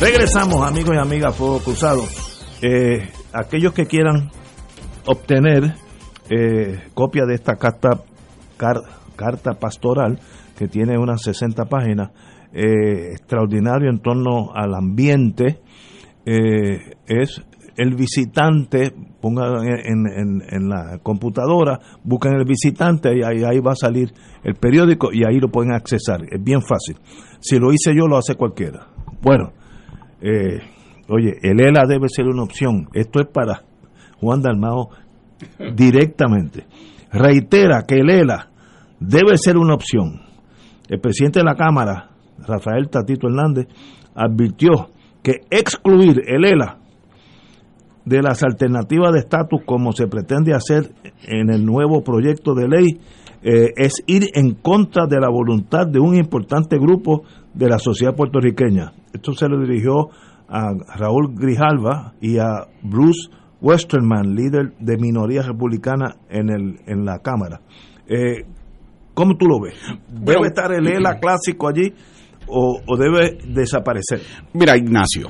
Regresamos, amigos y amigas, Fuego Cruzado. Eh, aquellos que quieran obtener eh, copia de esta carta, car- carta pastoral, que tiene unas 60 páginas, eh, extraordinario en torno al ambiente, eh, es el visitante, pongan en, en- en la computadora, buscan el visitante y ahí, ahí va a salir el periódico y ahí lo pueden accesar. Es bien fácil. Si lo hice yo, lo hace cualquiera. Bueno, eh, oye, el ELA debe ser una opción. Esto es para Juan Dalmao directamente. Reitera que el ELA debe ser una opción. El presidente de la Cámara, Rafael Tatito Hernández, advirtió que excluir el ELA de las alternativas de estatus como se pretende hacer en el nuevo proyecto de ley eh, es ir en contra de la voluntad de un importante grupo de la sociedad puertorriqueña. Esto se lo dirigió a Raúl Grijalva y a Bruce Westerman, líder de minoría republicana en, el, en la Cámara. Eh, ¿Cómo tú lo ves? ¿Debe Bueno, estar el ELA clásico allí o, o debe desaparecer? Mira, Ignacio,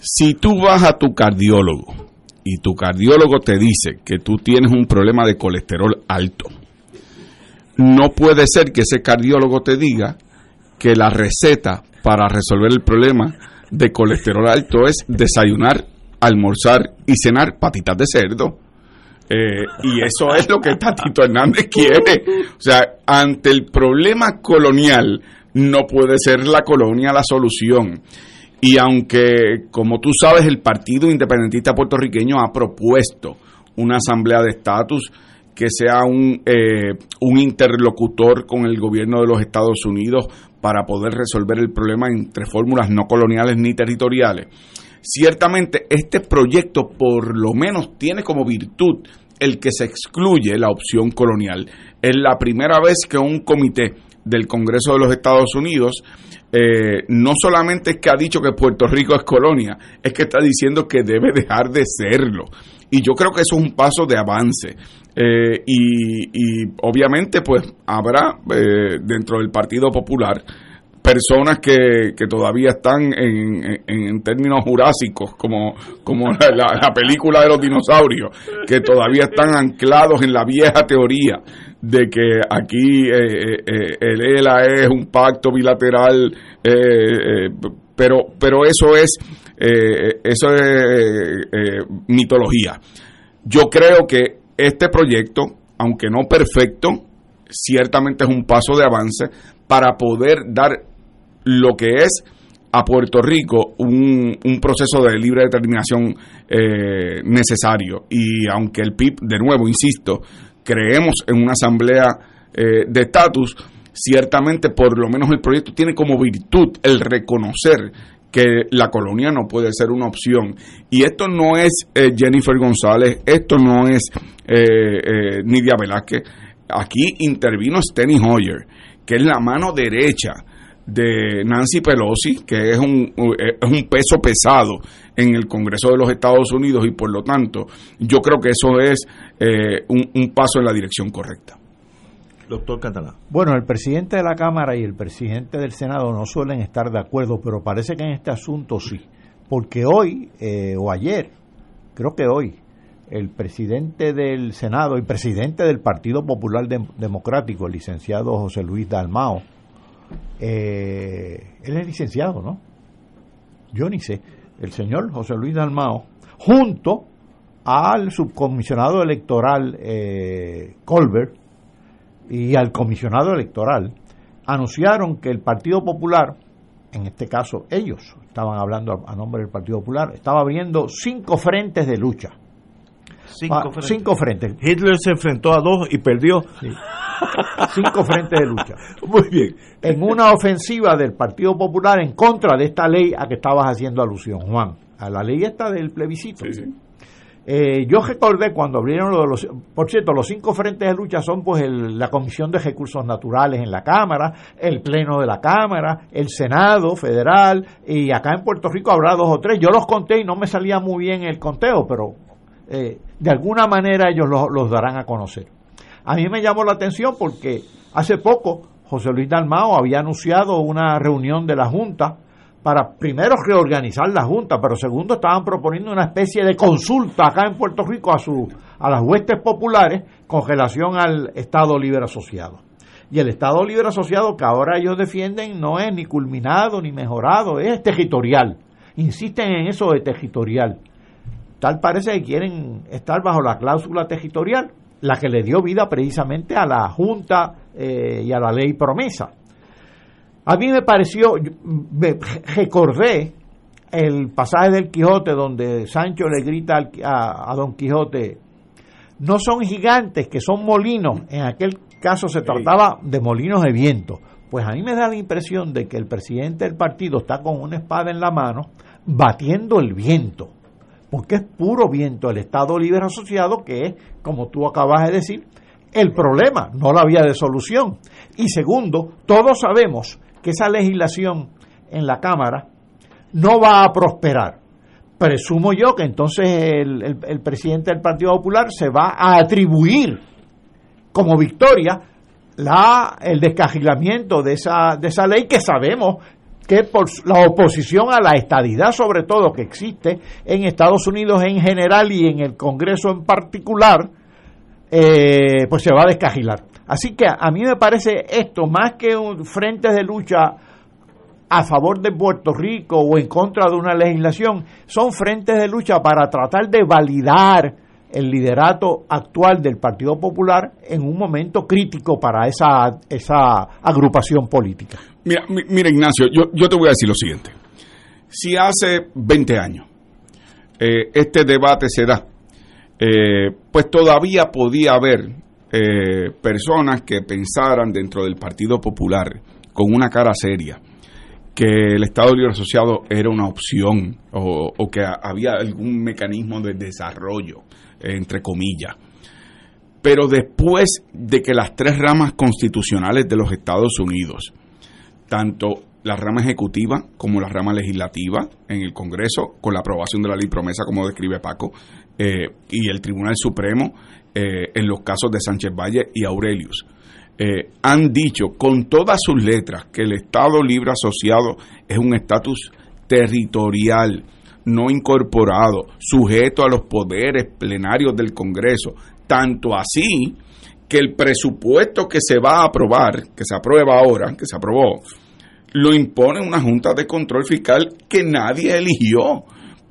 si tú vas a tu cardiólogo y tu cardiólogo te dice que tú tienes un problema de colesterol alto, no puede ser que ese cardiólogo te diga que la receta para resolver el problema de colesterol alto es desayunar, almorzar y cenar patitas de cerdo. Eh, y eso es lo que Tatito Hernández quiere. O sea, ante el problema colonial, no puede ser la colonia la solución. Y aunque, como tú sabes, el Partido Independentista Puertorriqueño ha propuesto una asamblea de estatus que sea un, eh, un interlocutor con el gobierno de los Estados Unidos para poder resolver el problema entre fórmulas no coloniales ni territoriales. Ciertamente este proyecto por lo menos tiene como virtud el que se excluye la opción colonial. Es la primera vez que un comité del Congreso de los Estados Unidos eh, no solamente es que ha dicho que Puerto Rico es colonia, es que está diciendo que debe dejar de serlo. Y yo creo que eso es un paso de avance. Eh, y, obviamente pues habrá eh, dentro del Partido Popular personas que, que todavía están en, en, términos jurásicos, como, como la, película de los dinosaurios, que todavía están anclados en la vieja teoría de que aquí eh, eh, el ELA es un pacto bilateral, eh, pero, pero eso es, eso es mitología. Yo creo que este proyecto, aunque no perfecto, ciertamente es un paso de avance para poder dar lo que es a Puerto Rico un, proceso de libre determinación eh, necesario. Y aunque el PIB, de nuevo, insisto, creemos en una asamblea eh, de estatus, ciertamente por lo menos el proyecto tiene como virtud el reconocer que la colonia no puede ser una opción. Y esto no es eh, Jennifer González, esto no es Nidia Velázquez. Aquí intervino Steny Hoyer, que es la mano derecha de Nancy Pelosi, que es un, es un peso pesado en el Congreso de los Estados Unidos y por lo tanto yo creo que eso es eh, un, paso en la dirección correcta. Doctor Catalá. Bueno, el presidente de la Cámara y el presidente del Senado no suelen estar de acuerdo, pero parece que en este asunto sí, porque hoy eh, o ayer, creo que hoy, el presidente del Senado y presidente del Partido Popular Democrático, el licenciado José Luis Dalmao, eh, él es licenciado, ¿no? Yo ni sé. El señor José Luis Dalmao, junto al subcomisionado electoral eh, Colbert y al comisionado electoral, anunciaron que el Partido Popular, en este caso ellos estaban hablando a, nombre del Partido Popular, estaba abriendo cinco frentes de lucha. Cinco, ah, frentes. cinco frentes. Hitler se enfrentó a dos y perdió. cinco frentes de lucha. Muy bien. En una ofensiva del Partido Popular en contra de esta ley a que estabas haciendo alusión, Juan, a la ley esta del plebiscito. Eh, yo recordé cuando abrieron lo de los, por cierto, los cinco frentes de lucha son pues la Comisión de Recursos Naturales en la Cámara, el Pleno de la Cámara, el Senado Federal y acá en Puerto Rico habrá dos o tres. Yo los conté y no me salía muy bien el conteo, pero eh, de alguna manera ellos los darán a conocer. A mí me llamó la atención porque hace poco José Luis Dalmao había anunciado una reunión de la Junta para primero reorganizar la Junta, pero segundo estaban proponiendo una especie de consulta acá en Puerto Rico a, su, a las huestes populares con relación al Estado Libre Asociado. Y el Estado Libre Asociado que ahora ellos defienden no es ni culminado ni mejorado, es territorial. Insisten en eso de territorial. Tal parece que quieren estar bajo la cláusula territorial la que le dio vida precisamente a la Junta eh, y a la ley promesa. A mí me pareció, me recordé el pasaje del Quijote donde Sancho le grita a, a, Don Quijote, no son gigantes, que son molinos. En aquel caso se trataba de molinos de viento. Pues a mí me da la impresión de que el presidente del partido está con una espada en la mano batiendo el viento porque es puro viento el Estado Libre Asociado, que es, como tú acabas de decir, el problema, no la vía de solución. Y segundo, todos sabemos que esa legislación en la Cámara no va a prosperar. Presumo yo que entonces el, el presidente del Partido Popular se va a atribuir como victoria la, el descajilamiento de esa, de esa ley que sabemos que por la oposición a la estadidad, sobre todo, que existe en Estados Unidos en general y en el Congreso en particular, eh, pues se va a descajilar. Así que a mí me parece esto, más que un frente de lucha a favor de Puerto Rico o en contra de una legislación, son frentes de lucha para tratar de validar el liderato actual del Partido Popular en un momento crítico para esa, esa agrupación política. Mira, mira Ignacio, yo, yo te voy a decir lo siguiente. Si hace 20 años eh, este debate se da, eh, pues todavía podía haber eh, personas que pensaran dentro del Partido Popular con una cara seria que el Estado Libre Asociado era una opción o, o que había algún mecanismo de desarrollo entre comillas. Pero después de que las tres ramas constitucionales de los Estados Unidos, tanto la rama ejecutiva como la rama legislativa en el Congreso, con la aprobación de la ley promesa, como describe Paco, eh, y el Tribunal Supremo eh, en los casos de Sánchez Valle y Aurelius, eh, han dicho con todas sus letras que el Estado Libre Asociado es un estatus territorial, no incorporado, sujeto a los poderes plenarios del Congreso, tanto así que el presupuesto que se va a aprobar, que se aprueba ahora, que se aprobó, lo impone una Junta de Control Fiscal que nadie eligió,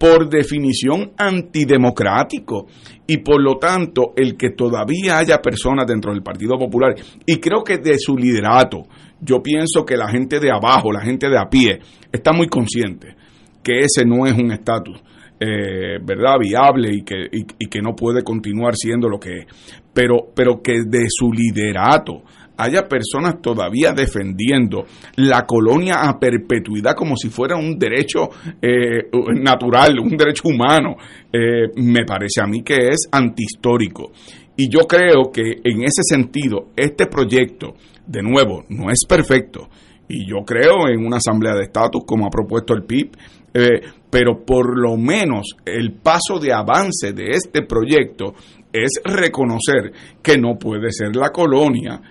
por definición antidemocrático. Y por lo tanto, el que todavía haya personas dentro del Partido Popular, y creo que de su liderato, yo pienso que la gente de abajo, la gente de a pie, está muy consciente que ese no es un estatus. Eh, verdad viable y que, y que no puede continuar siendo lo que es pero pero que de su liderato haya personas todavía defendiendo la colonia a perpetuidad como si fuera un derecho eh, natural, un derecho humano, eh, me parece a mí que es antihistórico. Y yo creo que en ese sentido, este proyecto, de nuevo, no es perfecto. Y yo creo en una asamblea de estatus como ha propuesto el PIB, eh, pero por lo menos el paso de avance de este proyecto es reconocer que no puede ser la colonia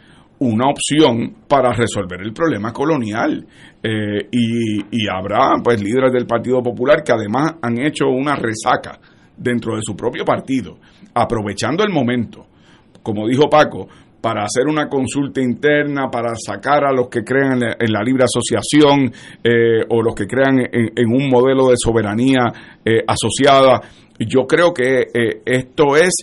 una opción para resolver el problema colonial. Eh, y, habrá pues líderes del Partido Popular que además han hecho una resaca dentro de su propio partido, aprovechando el momento, como dijo Paco, para hacer una consulta interna, para sacar a los que crean en la, libre asociación eh, o los que crean en, un modelo de soberanía eh, asociada. Yo creo que esto es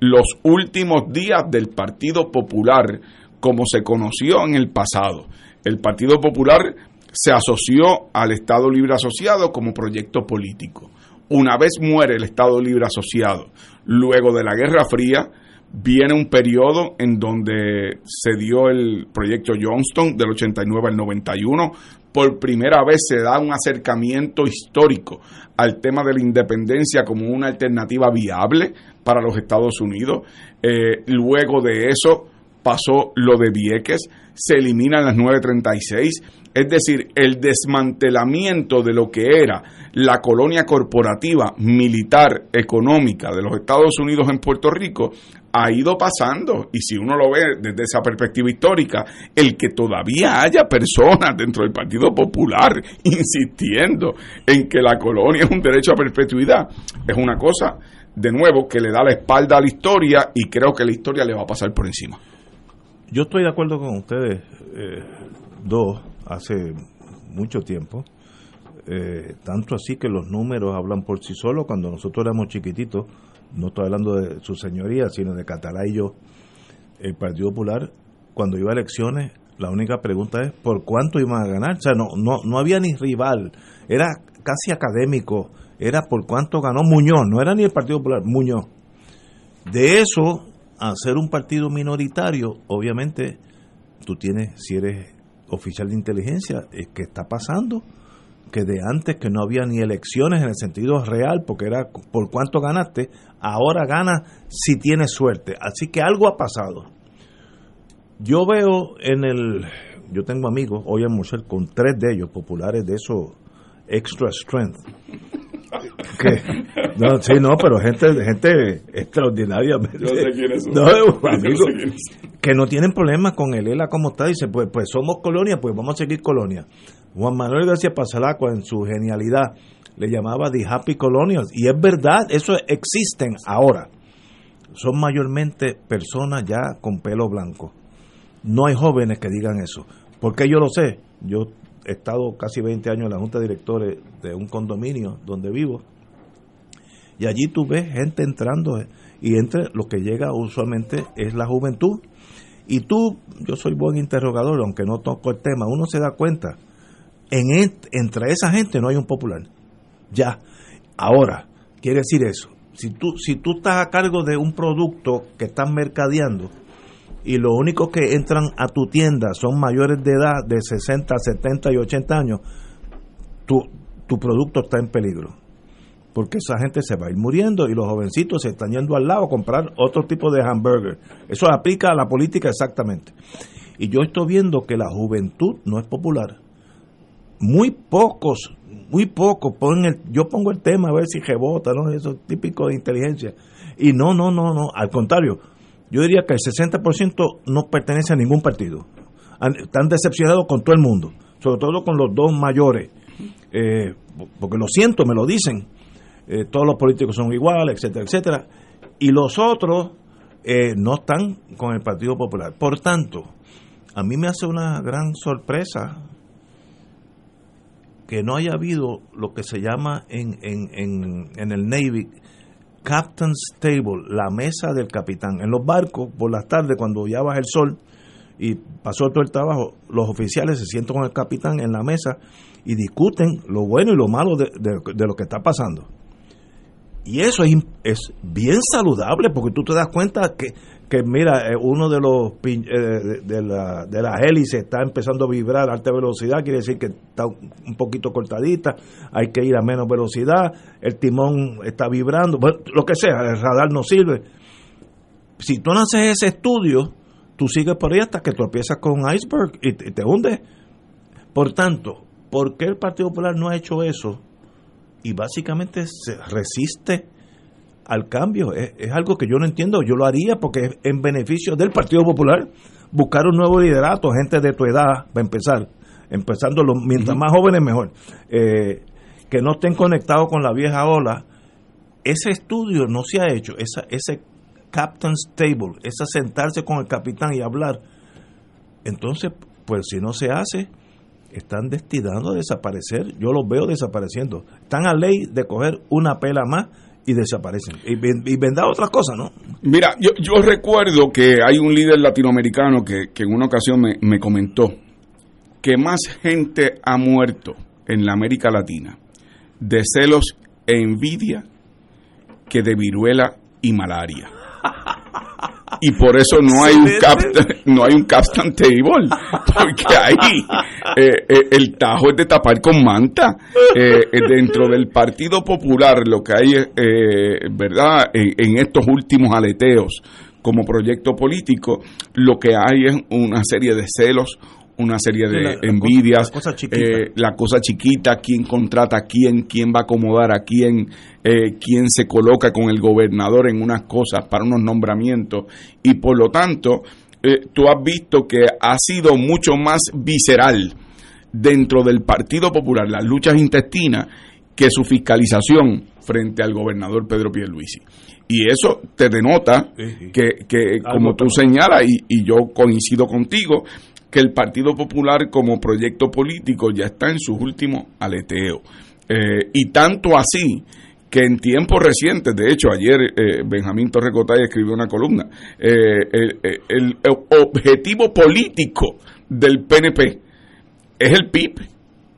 los últimos días del Partido Popular como se conoció en el pasado. El Partido Popular se asoció al Estado Libre Asociado como proyecto político. Una vez muere el Estado Libre Asociado, luego de la Guerra Fría, viene un periodo en donde se dio el proyecto Johnston del 89 al 91. Por primera vez se da un acercamiento histórico al tema de la independencia como una alternativa viable para los Estados Unidos. Eh, luego de eso pasó lo de Vieques, se eliminan las 936, es decir, el desmantelamiento de lo que era la colonia corporativa, militar, económica de los Estados Unidos en Puerto Rico ha ido pasando y si uno lo ve desde esa perspectiva histórica, el que todavía haya personas dentro del Partido Popular insistiendo en que la colonia es un derecho a perpetuidad, es una cosa, de nuevo, que le da la espalda a la historia y creo que la historia le va a pasar por encima. Yo estoy de acuerdo con ustedes eh, dos hace mucho tiempo. Eh, tanto así que los números hablan por sí solos. Cuando nosotros éramos chiquititos, no estoy hablando de su señoría, sino de Catalá y yo, el Partido Popular, cuando iba a elecciones, la única pregunta es por cuánto iban a ganar. O sea, no, no, no había ni rival, era casi académico, era por cuánto ganó Muñoz, no era ni el Partido Popular, Muñoz. De eso a ser un partido minoritario, obviamente tú tienes, si eres oficial de inteligencia, es que está pasando que de antes que no había ni elecciones en el sentido real, porque era por cuánto ganaste, ahora gana si tienes suerte. Así que algo ha pasado. Yo veo en el, yo tengo amigos, hoy almorcé con tres de ellos, populares de esos extra strength, no, sí, no, pero gente, gente extraordinaria. que no tienen problemas con el ELA como está. Dice, pues, pues somos colonia, pues vamos a seguir colonia. Juan Manuel García Pasalacua, en su genialidad, le llamaba The Happy Colonials. Y es verdad, eso existen ahora. Son mayormente personas ya con pelo blanco. No hay jóvenes que digan eso. Porque yo lo sé. Yo he estado casi 20 años en la junta de directores de un condominio donde vivo y allí tú ves gente entrando y entre lo que llega usualmente es la juventud. Y tú, yo soy buen interrogador aunque no toco el tema, uno se da cuenta en entre esa gente no hay un popular. Ya, ahora quiere decir eso. Si tú, si tú estás a cargo de un producto que estás mercadeando y los únicos que entran a tu tienda son mayores de edad de 60, 70 y 80 años, tu, tu producto está en peligro. porque esa gente se va a ir muriendo y los jovencitos se están yendo al lado a comprar otro tipo de hamburger. Eso aplica a la política exactamente. Y yo estoy viendo que la juventud no es popular. Muy pocos, muy pocos ponen el, yo pongo el tema a ver si rebota, ¿no? Eso es típico de inteligencia. Y no, no, no, no, al contrario, yo diría que el 60% no pertenece a ningún partido. Están decepcionados con todo el mundo, sobre todo con los dos mayores. Eh, porque lo siento, me lo dicen. Eh, todos los políticos son iguales, etcétera, etcétera. Y los otros eh, no están con el Partido Popular. Por tanto, a mí me hace una gran sorpresa que no haya habido lo que se llama en, en, en, en el Navy Captain's Table, la mesa del capitán. En los barcos, por las tardes, cuando ya baja el sol y pasó todo el trabajo, los oficiales se sientan con el capitán en la mesa y discuten lo bueno y lo malo de, de- lo que está pasando. Y eso es, es bien saludable porque tú te das cuenta que, mira, eh, uno de los eh, de, de la, de las hélices está empezando a vibrar a alta velocidad, quiere decir que está un poquito cortadita, hay que ir a menos velocidad, el timón está vibrando, bueno, lo que sea, el radar no sirve. Si tú no haces ese estudio, tú sigues por ahí hasta que tropiezas con iceberg y te, y hundes. Por tanto, ¿por qué el Partido Popular no ha hecho eso? y básicamente se resiste al cambio. Es, es algo que yo no entiendo. Yo lo haría porque es en beneficio del Partido Popular buscar un nuevo liderato, gente de tu edad, para empezar. Empezando, los, mientras más jóvenes, mejor. Eh, que no estén conectados con la vieja ola. Ese estudio no se ha hecho. Esa, ese Captain's Table, esa sentarse con el capitán y hablar. Entonces, pues si no se hace, están destinados a desaparecer. Yo los veo desapareciendo. Están a ley de coger una pela más y desaparecen. Y, y vendrá otras cosas, ¿no? Mira, yo, yo recuerdo que hay un líder latinoamericano que, que en una ocasión me, me comentó que más gente ha muerto en la América Latina de celos e envidia que de viruela y malaria. Y por eso no hay un captain, no hay un captain table, porque ahí eh, eh, el tajo es de tapar con manta. Eh, dentro del Partido Popular lo que hay, es, eh, verdad, en, en estos últimos aleteos como proyecto político, lo que hay es una serie de celos, una serie de la- la cosa- envidias, la cosa chiquita. eh, la cosa chiquita, quién contrata a quién, quién va a acomodar a quién, eh, quién se coloca con el gobernador en unas cosas para unos nombramientos y por lo tanto eh, tú has visto que ha sido mucho más visceral dentro del Partido Popular las luchas intestinas que su fiscalización frente al gobernador Pedro Pierluisi. Y eso te denota que, que como tú señalas, y, y yo coincido contigo, que el Partido Popular como proyecto político ya está en sus últimos aleteos. Eh, y tanto así que en tiempos recientes, de hecho ayer eh, Benjamín Torrecotay escribió una columna, eh, el, el- el objetivo político del PNP es el PIB,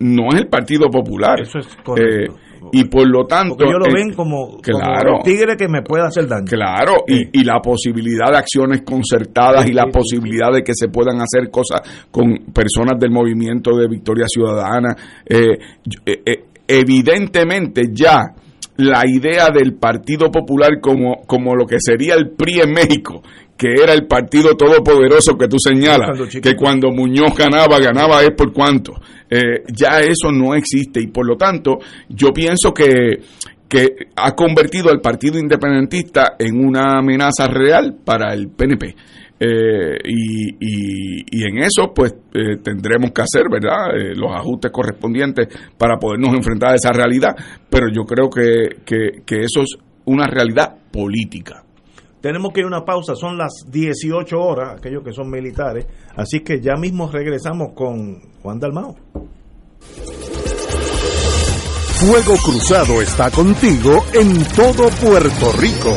no es el Partido Popular. Eso es correcto. Y por lo tanto... Porque ellos lo eh, ven como, claro. como el tigre que me puede hacer daño. Claro, y, y la posibilidad de acciones concertadas y la posibilidad de que se puedan hacer cosas con personas del movimiento de Victoria Ciudadana. eh, eh, evidentemente ya la idea del Partido Popular como, como lo que sería el PRI en México, que era el partido todopoderoso que tú señalas, Cuando que cuando Muñoz ganaba, ganaba es por cuánto. Eh, ya eso no existe y por lo tanto yo pienso que, que ha convertido al Partido Independentista en una amenaza real para el PNP. Eh, y, y- y en eso pues eh, tendremos que hacer verdad Eh, los ajustes correspondientes para podernos enfrentar a esa realidad pero yo creo que, que, que eso es una realidad política Tenemos que ir a una pausa, son las 18 horas, aquellos que son militares, así que ya mismo regresamos con Juan Dalmao. Fuego Cruzado está contigo en todo Puerto Rico.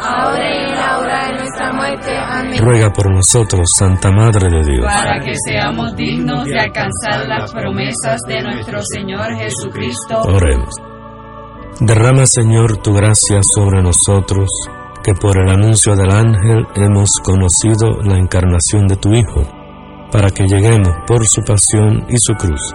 ahora y en la hora de nuestra muerte. Amén. Ruega por nosotros, Santa Madre de Dios. Para que seamos dignos de alcanzar las promesas de nuestro Señor Jesucristo. Oremos. Derrama, Señor, tu gracia sobre nosotros, que por el anuncio del ángel hemos conocido la encarnación de tu Hijo, para que lleguemos por su pasión y su cruz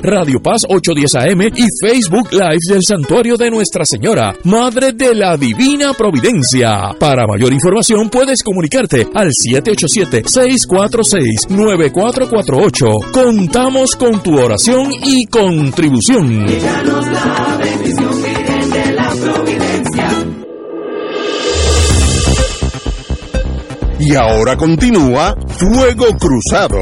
Radio Paz 810 AM y Facebook Live del Santuario de Nuestra Señora, Madre de la Divina Providencia. Para mayor información puedes comunicarte al 787-646-9448. Contamos con tu oración y contribución. la bendición Virgen de la Providencia. Y ahora continúa Fuego Cruzado.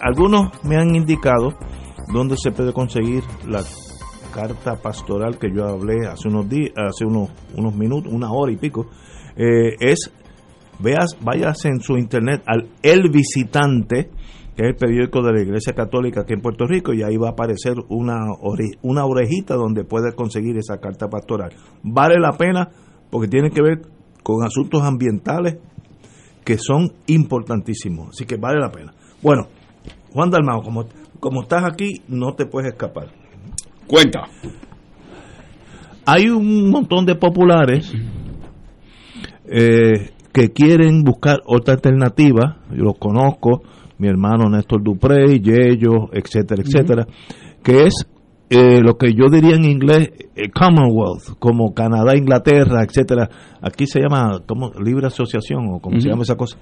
Algunos me han indicado dónde se puede conseguir la carta pastoral que yo hablé hace unos días, hace unos, unos minutos, una hora y pico. Eh, es, veas, vayas en su internet al El Visitante, que es el periódico de la Iglesia Católica aquí en Puerto Rico, y ahí va a aparecer una, una orejita donde puedes conseguir esa carta pastoral. Vale la pena porque tiene que ver con asuntos ambientales que son importantísimos, así que vale la pena. Bueno, Juan Dalmao, como, como estás aquí, no te puedes escapar. Cuenta. Hay un montón de populares eh, que quieren buscar otra alternativa, yo los conozco, mi hermano Néstor Duprey, Yello, etcétera, etcétera, que es eh, lo que yo diría en inglés eh, Commonwealth, como Canadá, Inglaterra, etcétera. Aquí se llama como libre asociación o como se llama esa cosa.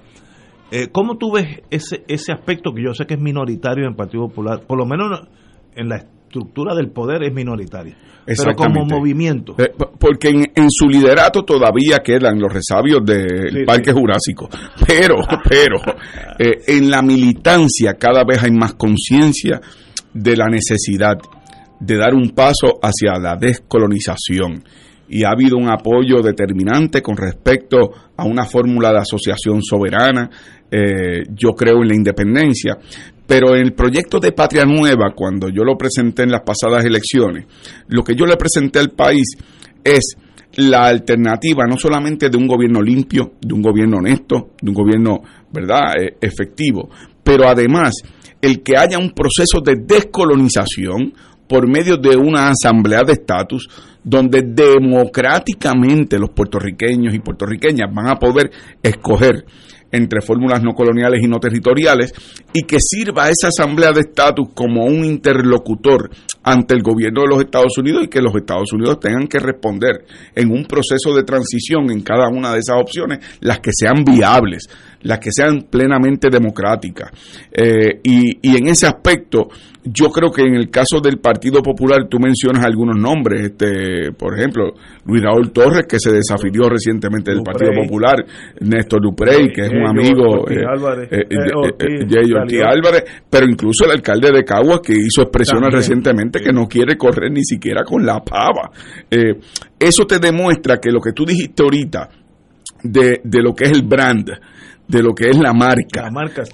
Eh, ¿Cómo tú ves ese, ese aspecto que yo sé que es minoritario en el Partido Popular, por lo menos en la estructura del poder es minoritaria. Pero como movimiento. Eh, porque en, su liderato todavía quedan los resabios del Parque Jurásico. Pero, pero, eh, en la militancia cada vez hay más conciencia de la necesidad de dar un paso hacia la descolonización y ha habido un apoyo determinante con respecto a una fórmula de asociación soberana. Eh, yo creo en la independencia, pero en el proyecto de Patria Nueva, cuando yo lo presenté en las pasadas elecciones, lo que yo le presenté al país es la alternativa no solamente de un gobierno limpio, de un gobierno honesto, de un gobierno, ¿verdad?, eh, efectivo, pero además el que haya un proceso de descolonización por medio de una asamblea de estatus donde democráticamente los puertorriqueños y puertorriqueñas van a poder escoger entre fórmulas no coloniales y no territoriales y que sirva esa asamblea de estatus como un interlocutor ante el gobierno de los Estados Unidos y que los Estados Unidos tengan que responder en un proceso de transición en cada una de esas opciones, las que sean viables, las que sean plenamente democráticas. Eh, y, y en ese aspecto, yo creo que en el caso del Partido Popular, tú mencionas algunos nombres, este, por ejemplo, Luis Raúl Torres, que se desafilió recientemente del Partido Popular, Néstor Duprey, que es un amigo, Ortiz Álvarez, eh, eh, Álvarez, pero incluso el alcalde de Caguas, que hizo expresiones recientemente que no quiere correr ni siquiera con la pava. eso te demuestra que lo que tú dijiste ahorita, de, de lo que es el brand, de lo que es la marca.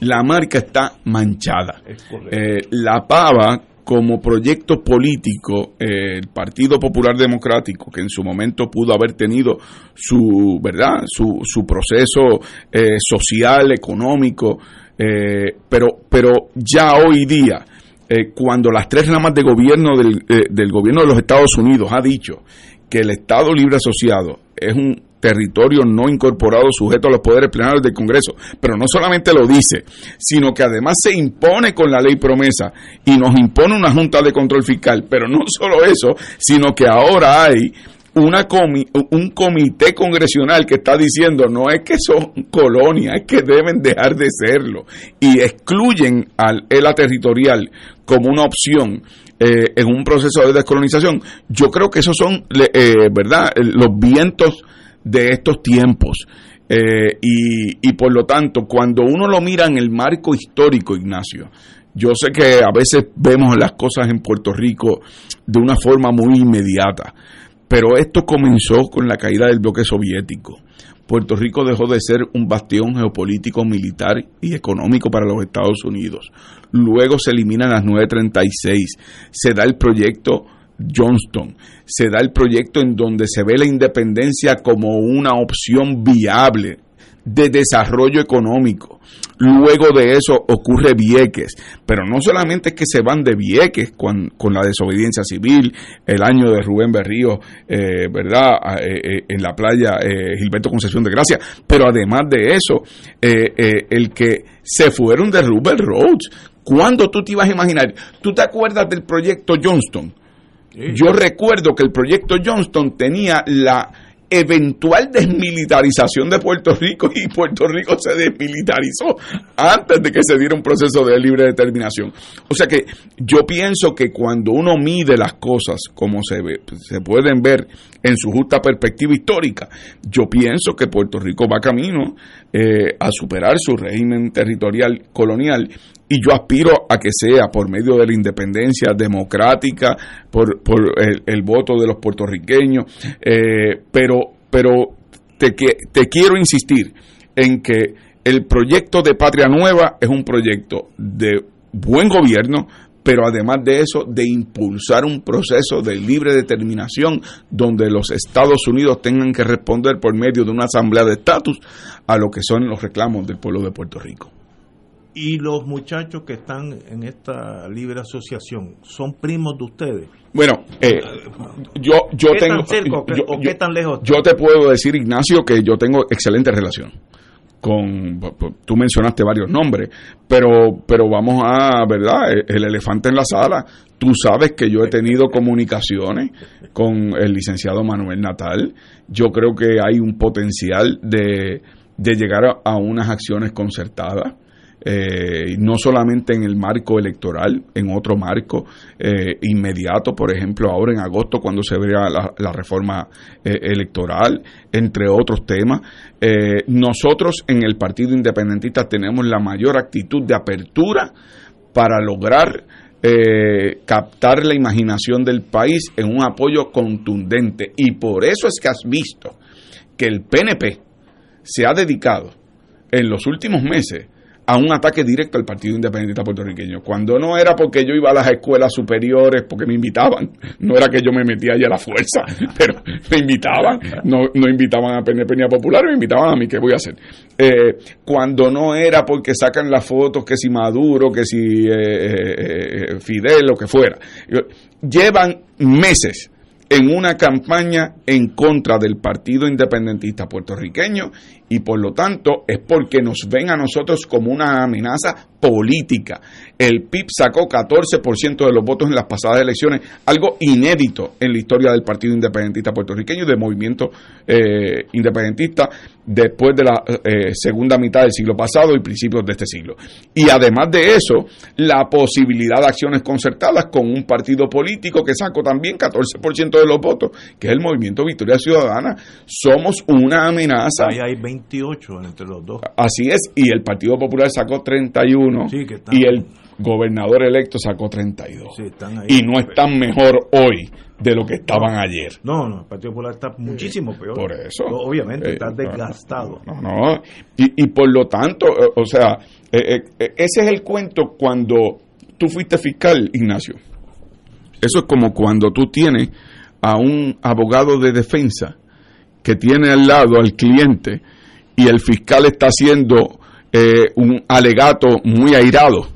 La marca, está manchada. Eh, la pava como proyecto político, eh, el Partido Popular Democrático, que en su momento pudo haber tenido su, ¿verdad? su, su proceso eh, social, económico, pero, pero ya hoy día, cuando las tres ramas de gobierno del, del gobierno de los Estados Unidos ha dicho que el Estado Libre Asociado es un territorio no incorporado sujeto a los poderes plenarios del Congreso. Pero no solamente lo dice, sino que además se impone con la ley promesa y nos impone una Junta de Control Fiscal. Pero no solo eso, sino que ahora hay una un comité congresional que está diciendo no es que son colonias, es que deben dejar de serlo y excluyen al ELA territorial como una opción eh, en un proceso de descolonización. Yo creo que esos son, eh, ¿verdad?, los vientos de estos tiempos. Eh, y, y por lo tanto, cuando uno lo mira en el marco histórico, Ignacio, yo sé que a veces vemos las cosas en Puerto Rico de una forma muy inmediata, pero esto comenzó con la caída del bloque soviético. Puerto Rico dejó de ser un bastión geopolítico, militar y económico para los Estados Unidos. Luego se eliminan las 936. Se da el proyecto Johnston. Se da el proyecto en donde se ve la independencia como una opción viable de desarrollo económico. Luego de eso ocurre Vieques, pero no solamente es que se van de Vieques con, la desobediencia civil, el año de Rubén Berrío, eh, ¿verdad? Eh, eh, en la playa Gilberto Concepción de Gracia, pero además de eso, el que se fueron de Rubén Roads. ¿Cuándo tú te ibas a imaginar? ¿Tú te acuerdas del proyecto Johnston? Yo recuerdo que el proyecto Johnston tenía la eventual desmilitarización de Puerto Rico y Puerto Rico se desmilitarizó antes de que se diera un proceso de libre determinación. O sea que yo pienso que cuando uno mide las cosas como se, ve, se pueden ver en su justa perspectiva histórica, yo pienso que Puerto Rico va camino eh, a superar su régimen territorial colonial. Y yo aspiro a que sea por medio de la independencia democrática, por, por el, voto de los puertorriqueños, eh, pero, pero te, te quiero insistir en que el proyecto de Patria Nueva es un proyecto de buen gobierno, pero además de eso, de impulsar un proceso de libre determinación donde los Estados Unidos tengan que responder por medio de una asamblea de estatus a lo que son los reclamos del pueblo de Puerto Rico. ¿Y los muchachos que están en esta libre asociación son primos de ustedes? Bueno, eh, yo, yo tengo... o qué tan lejos? Yo te puedo decir, Ignacio, que yo tengo excelente relación con tú mencionaste varios nombres, pero pero vamos a, ¿verdad? El elefante en la sala. Tú sabes que yo he tenido comunicaciones con el licenciado Manuel Natal. Yo creo que hay un potencial de, de llegar a unas acciones concertadas eh, no solamente en el marco electoral, en otro marco eh, inmediato, por ejemplo, ahora en agosto cuando se vea la, reforma eh, electoral, entre otros temas. nosotros en el Partido Independentista tenemos la mayor actitud de apertura para lograr captar la imaginación del país en un apoyo contundente. Y por eso es que has visto que el PNP se ha dedicado en los últimos meses a un ataque directo al Partido Independiente puertorriqueño. Cuando no era porque yo iba a las escuelas superiores, porque me invitaban, no era que yo me metía allá a la fuerza, pero me invitaban, no, no invitaban a PNP ni a Popular, me invitaban a mí, ¿qué voy a hacer? Eh, cuando no era porque sacan las fotos, que si Maduro, que si eh, eh, Fidel, lo que fuera. Llevan meses en una campaña en contra del Partido Independentista puertorriqueño y por lo tanto es porque nos ven a nosotros como una amenaza política. El PIB sacó 14% de los votos en las pasadas elecciones, algo inédito en la historia del Partido Independentista puertorriqueño y del movimiento eh, independentista después de la eh, segunda mitad del siglo pasado y principios de este siglo. Y además de eso, la posibilidad de acciones concertadas con un partido político que sacó también 14% de los votos, que es el movimiento Victoria Ciudadana. Somos una amenaza. Ahí hay 28 entre los dos. Así es, y el Partido Popular sacó 31 y el gobernador electo sacó 32. y no están mejor hoy de lo que estaban ayer. No, no, el Partido Popular está muchísimo peor. Por eso. Obviamente, está eh, desgastado. No, no. Y, y, por lo tanto, eh, o sea, eh, ese es el cuento cuando tú fuiste fiscal, Ignacio. Eso es como cuando tú tienes a un abogado de defensa que tiene al lado al cliente y el fiscal está haciendo un alegato muy airado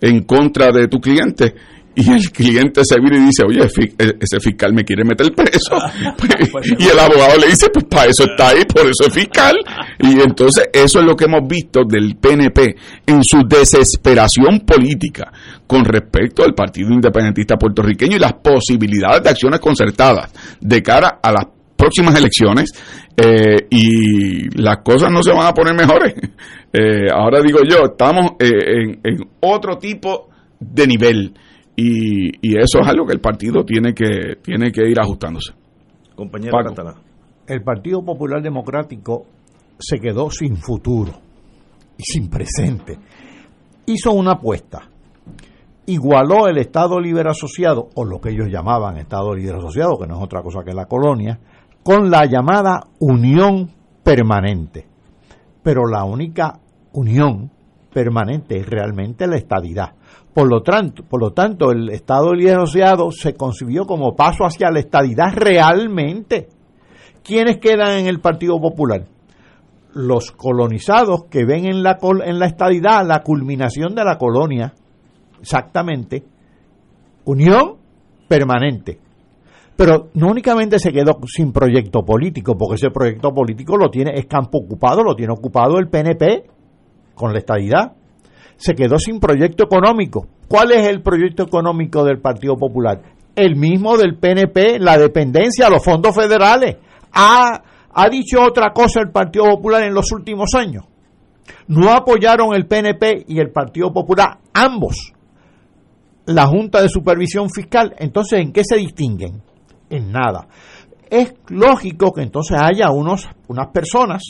en contra de tu cliente y el cliente se viene y dice, oye, e-, ese fiscal me quiere meter preso. Y el abogado le dice, pues para eso está ahí, por eso es fiscal. Y entonces eso es lo que hemos visto del PNP en su desesperación política con respecto al Partido Independentista puertorriqueño y las posibilidades de acciones concertadas de cara a las próximas elecciones eh, y las cosas no se van a poner mejores. Eh, ahora digo yo, estamos eh, en, en otro tipo de nivel y, eso es algo que el partido tiene que, tiene que ir ajustándose. Compañero El Partido Popular Democrático se quedó sin futuro y sin presente. Hizo una apuesta. Igualó el Estado Libre Asociado, o lo que ellos llamaban Estado Libre Asociado, que no es otra cosa que la colonia, con la llamada unión permanente. Pero la única unión permanente es realmente la estadidad. Por lo, tanto, por lo tanto, el Estado Libre Asociado se concibió como paso hacia la estadidad realmente. ¿Quiénes quedan en el Partido Popular? Los colonizados que ven en la, en la estadidad la culminación de la colonia, exactamente, unión permanente. Pero no únicamente se quedó sin proyecto político, porque ese proyecto político lo tiene, es campo ocupado, lo tiene ocupado el PNP con la estadidad se quedó sin proyecto económico. ¿Cuál es el proyecto económico del Partido Popular? El mismo del PNP, la dependencia los fondos federales. ¿Ha, ha dicho otra cosa el Partido Popular en los últimos años? No apoyaron el PNP y el Partido Popular, ambos, la Junta de Supervisión Fiscal. Entonces, ¿en qué se distinguen? En nada. Es lógico que entonces haya unos, unas personas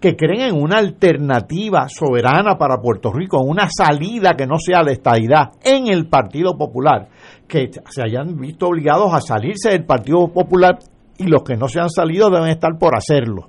que creen en una alternativa soberana para Puerto Rico, una salida que no sea la estadidad en el Partido Popular, que se hayan visto obligados a salirse del Partido Popular y los que no se han salido deben estar por hacerlo.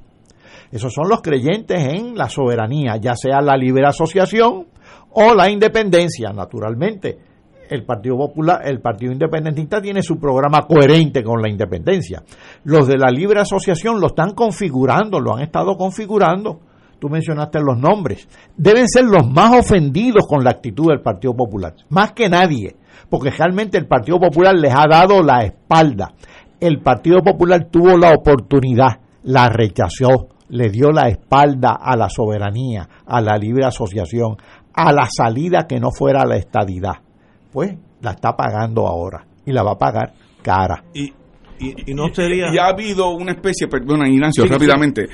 Esos son los creyentes en la soberanía, ya sea la libre asociación o la independencia, naturalmente el Partido Popular, el Partido Independentista tiene su programa coherente con la independencia. Los de la libre asociación lo están configurando, lo han estado configurando. Tú mencionaste los nombres. Deben ser los más ofendidos con la actitud del Partido Popular, más que nadie, porque realmente el Partido Popular les ha dado la espalda. El Partido Popular tuvo la oportunidad, la rechazó, le dio la espalda a la soberanía, a la libre asociación, a la salida que no fuera la estadidad pues la está pagando ahora y la va a pagar cara. Y, y, no sería... Y, ha habido una especie, perdona Ignacio, rápidamente,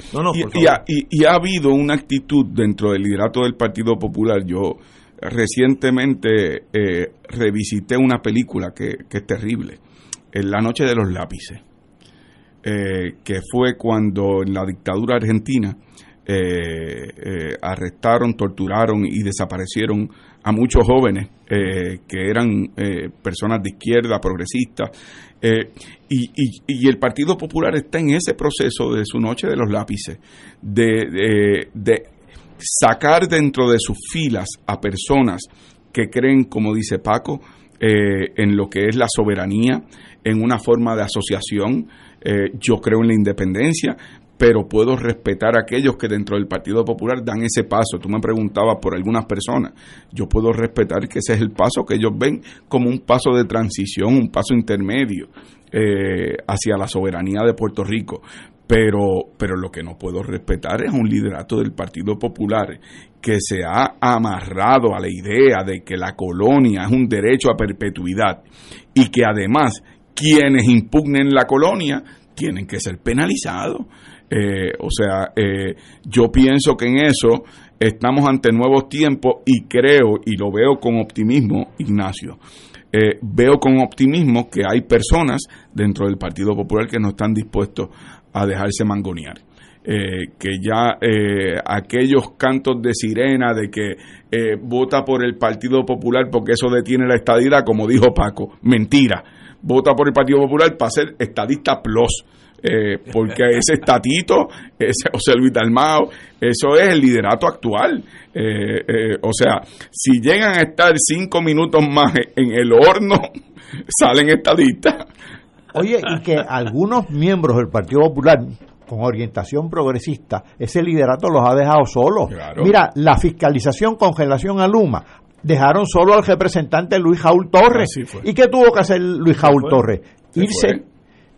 y, ha, habido una actitud dentro del liderato del Partido Popular. Yo recientemente eh, revisité una película que, es terrible, en La Noche de los Lápices, eh, que fue cuando en la dictadura argentina eh, arrestaron, torturaron y desaparecieron a muchos jóvenes que eran personas de izquierda, progresistas, eh, y, el Partido Popular está en ese proceso de su noche de los lápices, de, sacar dentro de sus filas a personas que creen, como dice Paco, eh, en lo que es la soberanía, en una forma de asociación. Eh, yo creo en la independencia, pero puedo respetar a aquellos que dentro del Partido Popular dan ese paso. Tú me preguntabas por algunas personas. Yo puedo respetar que ese es el paso que ellos ven como un paso de transición, un paso intermedio eh, hacia la soberanía de Puerto Rico. Pero, pero lo que no puedo respetar es un liderato del Partido Popular que se ha amarrado a la idea de que la colonia es un derecho a perpetuidad y que además quienes impugnen la colonia tienen que ser penalizados. Eh, o sea, eh, yo pienso que en eso estamos ante nuevos tiempos y creo y lo veo con optimismo, Ignacio. Eh, veo con optimismo que hay personas dentro del Partido Popular que no están dispuestos a dejarse mangonear. que ya aquellos cantos de sirena de que vota por el Partido Popular porque eso detiene la estadidad, como dijo Paco, mentira. Vota por el Partido Popular para ser estadista plus eh, porque ese estatito, ese José Luis Dalmao, eso es el liderato actual. Eh, eh, o sea, si llegan a estar cinco minutos más en el horno, salen estadistas. Oye, y que algunos miembros del Partido Popular con orientación progresista, ese liderato los ha dejado solos. Mira, la fiscalización con relación a Luma, dejaron solo al representante Luis Jaúl Torres. ¿Y qué tuvo que hacer Luis Jaúl Torres? Irse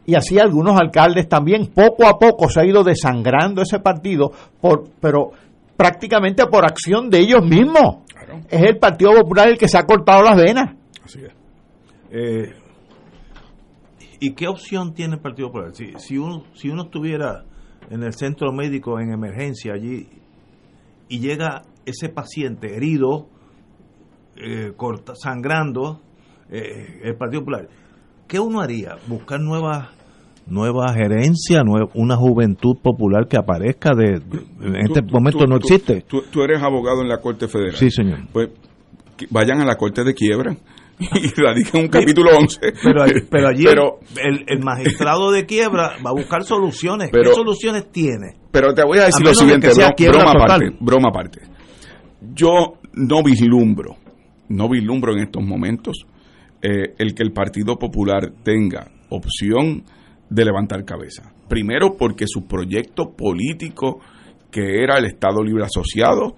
y así algunos alcaldes también. Poco a poco se ha ido desangrando ese partido, por, pero prácticamente por acción de ellos mismos. Es el Partido Popular el que se ha cortado las venas. Así es. Eh, ¿Y qué opción tiene el Partido Popular? Si, si, uno, si uno estuviera en el centro médico en emergencia allí y llega ese paciente herido, eh, sangrando, eh, el Partido Popular, ¿qué uno haría? ¿Buscar nuevas nueva gerencia, una juventud popular que aparezca de, en este momento no existe. Tú, eres abogado en la Corte Federal. Sí, señor. Pues vayan a la Corte de Quiebra y radiquen un capítulo 11. Pero, pero allí el, magistrado de quiebra va a buscar soluciones. ¿Qué soluciones tiene? Pero te voy a decir lo siguiente, broma, aparte, broma aparte. Yo no vislumbro, no vislumbro en estos momentos eh, el que el Partido Popular tenga opción de levantar cabeza. Primero porque su proyecto político, que era el Estado Libre Asociado,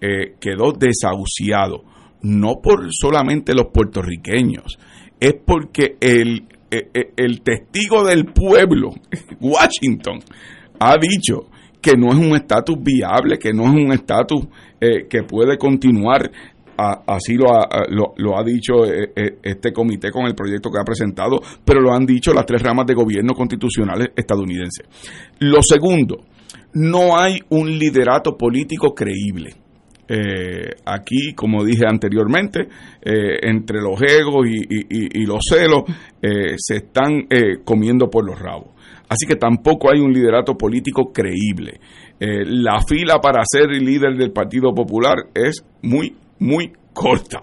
eh, quedó desahuciado. No por solamente los puertorriqueños, es porque el, eh, eh, el testigo del pueblo, Washington, ha dicho que no es un estatus viable, que no es un estatus que puede continuar así lo ha, dicho eh, eh, este comité con el proyecto que ha presentado, pero lo han dicho las tres ramas de gobierno constitucionales estadounidenses. Lo segundo, no hay un liderato político creíble. Eh, aquí, como dije anteriormente, entre los egos y, los celos se están comiendo por los rabos. Así que tampoco hay un liderato político creíble. la fila para ser líder del Partido Popular es muy muy corta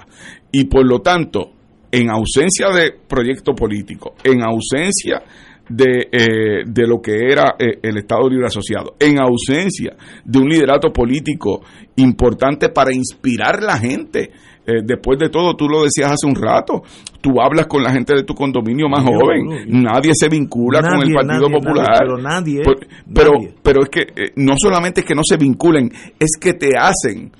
y por lo tanto, en ausencia de proyecto político, en ausencia de, eh, de lo que era eh, el Estado Libre Asociado, en ausencia de un liderato político importante para inspirar a la gente. Eh, después de todo, tú lo decías hace un rato, tú hablas con la gente de tu condominio más joven, nadie se vincula con el Partido Popular. pero nadie, pero, pero es que no solamente es que no se vinculen, es que te hacen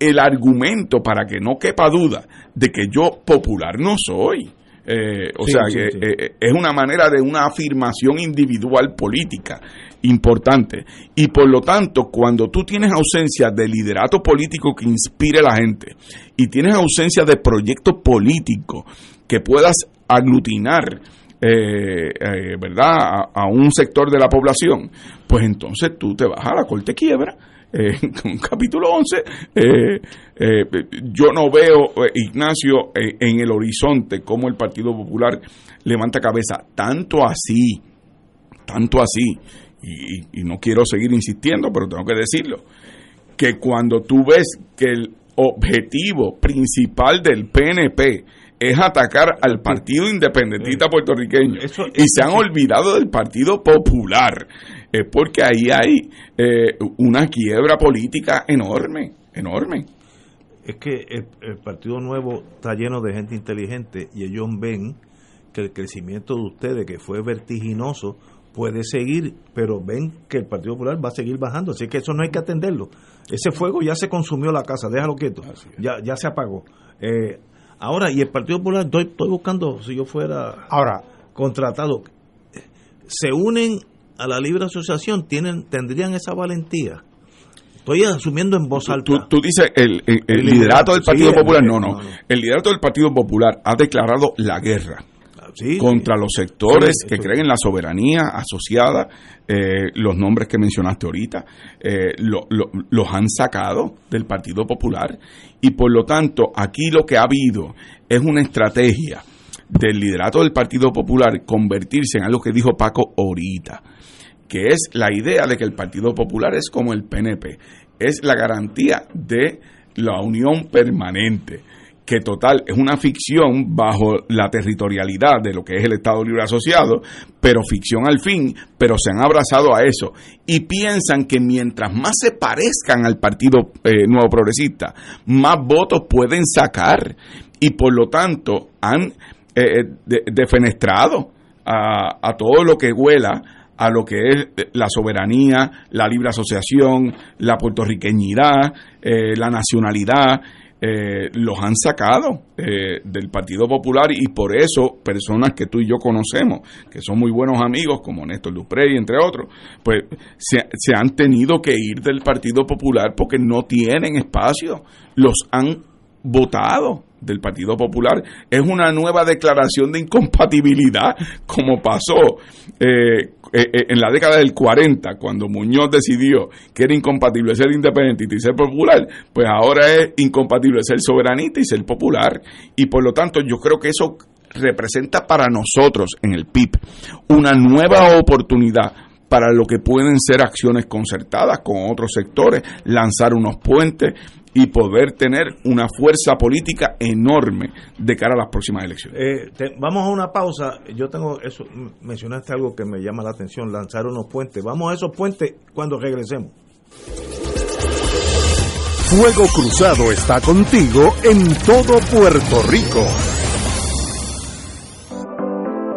el argumento para que no quepa duda de que yo popular no soy. Eh, o sea, que eh, es una manera de una afirmación individual política importante. Y por lo tanto, cuando tú tienes ausencia de liderato político que inspire a la gente y tienes ausencia de proyecto político que puedas aglutinar eh, eh, ¿verdad?, a, un sector de la población, pues entonces tú te vas a la corte quiebra. Eh, capítulo 11, yo no veo, Ignacio, en el horizonte cómo el Partido Popular levanta cabeza, tanto así, tanto así, y, y no quiero seguir insistiendo, pero tengo que decirlo, que cuando tú ves que el objetivo principal del PNP es atacar al Partido Independentista Puertorriqueño y se han olvidado del Partido Popular, es porque ahí hay eh, una quiebra política enorme, enorme. Es que el, Partido Nuevo está lleno de gente inteligente y ellos ven que el crecimiento de ustedes, que fue vertiginoso, puede seguir, pero ven que el Partido Popular va a seguir bajando, así que eso no hay que atenderlo. Ese fuego ya se consumió la casa, déjalo quieto, ya, ya se apagó. Eh, ahora, y el Partido Popular, estoy, estoy buscando, si yo fuera ahora contratado, se unen a la libre asociación, tienen tendrían esa valentía. Estoy asumiendo en voz alta. Tú, dices el, el, liderato del Partido Popular. no, no. El liderato del Partido Popular ha declarado la guerra contra los sectores que creen en la soberanía asociada, eh, los nombres que mencionaste ahorita, eh, los han sacado del Partido Popular y por lo tanto aquí lo que ha habido es una estrategia del liderato del Partido Popular convertirse en algo que dijo Paco ahorita, que es la idea de que el Partido Popular es como el PNP, es la garantía de la unión permanente que total es una ficción bajo la territorialidad de lo que es el Estado Libre Asociado, pero ficción al fin, pero se han abrazado a eso y piensan que mientras más se parezcan al Partido eh, Nuevo Progresista, más votos pueden sacar y por lo tanto han eh, eh, defenestrado a, todo lo que huela a lo que es la soberanía, la libre asociación, la puertorriqueñidad, la nacionalidad, eh, los han sacado eh, del Partido Popular y por eso personas que tú y yo conocemos, que son muy buenos amigos, como Néstor Duprey, entre otros, pues se han tenido que ir del Partido Popular porque no tienen espacio, los han votado del Partido Popular. Es una nueva declaración de incompatibilidad, como pasó eh, eh, eh, en la década del 40, cuando Muñoz decidió que era incompatible ser independentista y ser popular, pues ahora es incompatible ser soberanista y ser popular. Y por lo tanto yo creo que eso representa para nosotros en el PIB una nueva oportunidad para lo que pueden ser acciones concertadas con otros sectores, lanzar unos puentes, y poder tener una fuerza política enorme de cara a las próximas elecciones. Eh, vamos a una pausa. Yo tengo eso, mencionaste algo que me llama la atención, lanzar unos puentes. Vamos a esos puentes cuando regresemos. Fuego Cruzado está contigo en todo Puerto Rico.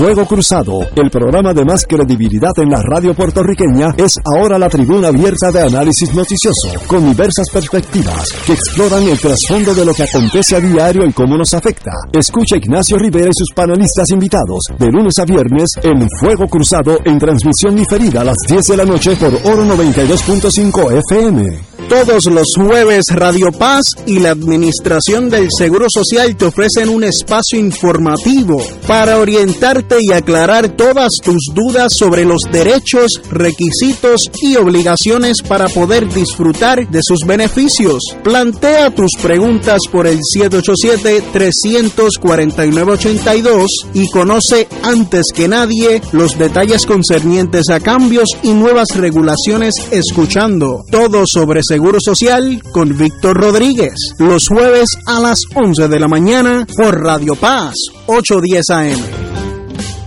Fuego Cruzado, el programa de más credibilidad en la radio puertorriqueña, es ahora la tribuna abierta de análisis noticioso, con diversas perspectivas que exploran el trasfondo de lo que acontece a diario y cómo nos afecta. Escucha Ignacio Rivera y sus panelistas invitados de lunes a viernes en Fuego Cruzado en transmisión diferida a las 10 de la noche por Oro 92.5 FM. Todos los jueves Radio Paz y la Administración del Seguro Social te ofrecen un espacio informativo para y aclarar todas tus dudas sobre los derechos, requisitos y obligaciones para poder disfrutar de sus beneficios. Plantea tus preguntas por el 787-349-82 y conoce antes que nadie los detalles concernientes a cambios y nuevas regulaciones escuchando todo sobre seguro Seguro Social con Víctor Rodríguez. Los jueves a las 11 de la mañana por Radio Paz, 810 AM.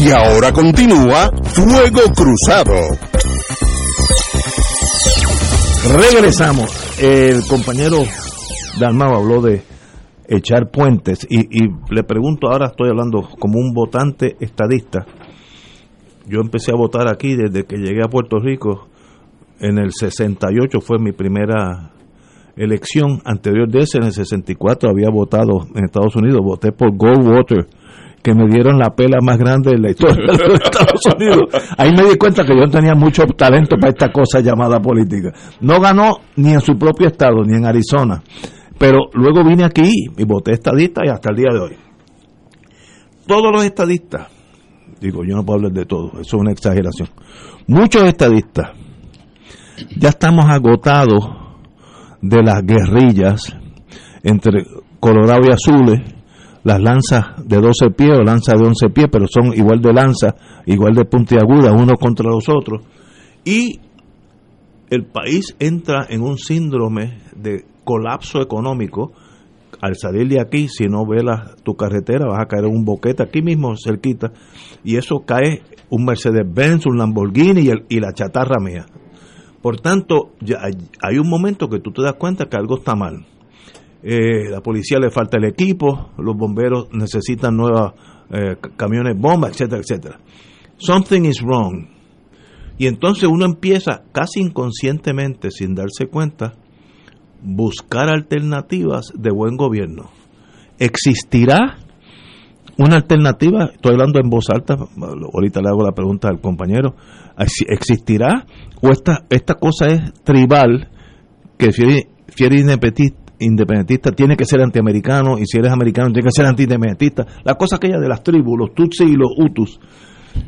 Y ahora continúa Fuego Cruzado. Regresamos. El compañero Dalmau habló de echar puentes y, y le pregunto, ahora estoy hablando como un votante estadista. Yo empecé a votar aquí desde que llegué a Puerto Rico. En el 68 fue mi primera elección. Anterior de ese, en el 64, había votado en Estados Unidos. Voté por Goldwater, que me dieron la pela más grande de la historia de los Estados Unidos. Ahí me di cuenta que yo tenía mucho talento para esta cosa llamada política. No ganó ni en su propio estado, ni en Arizona. Pero luego vine aquí y voté estadista y hasta el día de hoy. Todos los estadistas, digo, yo no puedo hablar de todos, eso es una exageración. Muchos estadistas ya estamos agotados de las guerrillas entre Colorado y Azules, las lanzas de 12 pies o lanzas de 11 pies, pero son igual de lanzas, igual de puntiagudas, unos contra los otros. Y el país entra en un síndrome de colapso económico. Al salir de aquí, si no velas tu carretera, vas a caer en un boquete aquí mismo, cerquita, y eso cae un Mercedes-Benz, un Lamborghini y, el- y la chatarra mía. Por tanto, ya hay, hay un momento que tú te das cuenta que algo está mal. Eh, la policía le falta el equipo, los bomberos necesitan nuevos eh, camiones bomba, etcétera, etcétera. Something is wrong. Y entonces uno empieza casi inconscientemente, sin darse cuenta, buscar alternativas de buen gobierno. ¿Existirá una alternativa? Estoy hablando en voz alta, ahorita le hago la pregunta al compañero. ¿Ex- ¿Existirá? ¿O esta, esta cosa es tribal, que si eres independentista, tiene que ser antiamericano y si eres americano tiene que ser antiindependentista? La cosa aquella de las tribus, los Tutsi y los Hutus.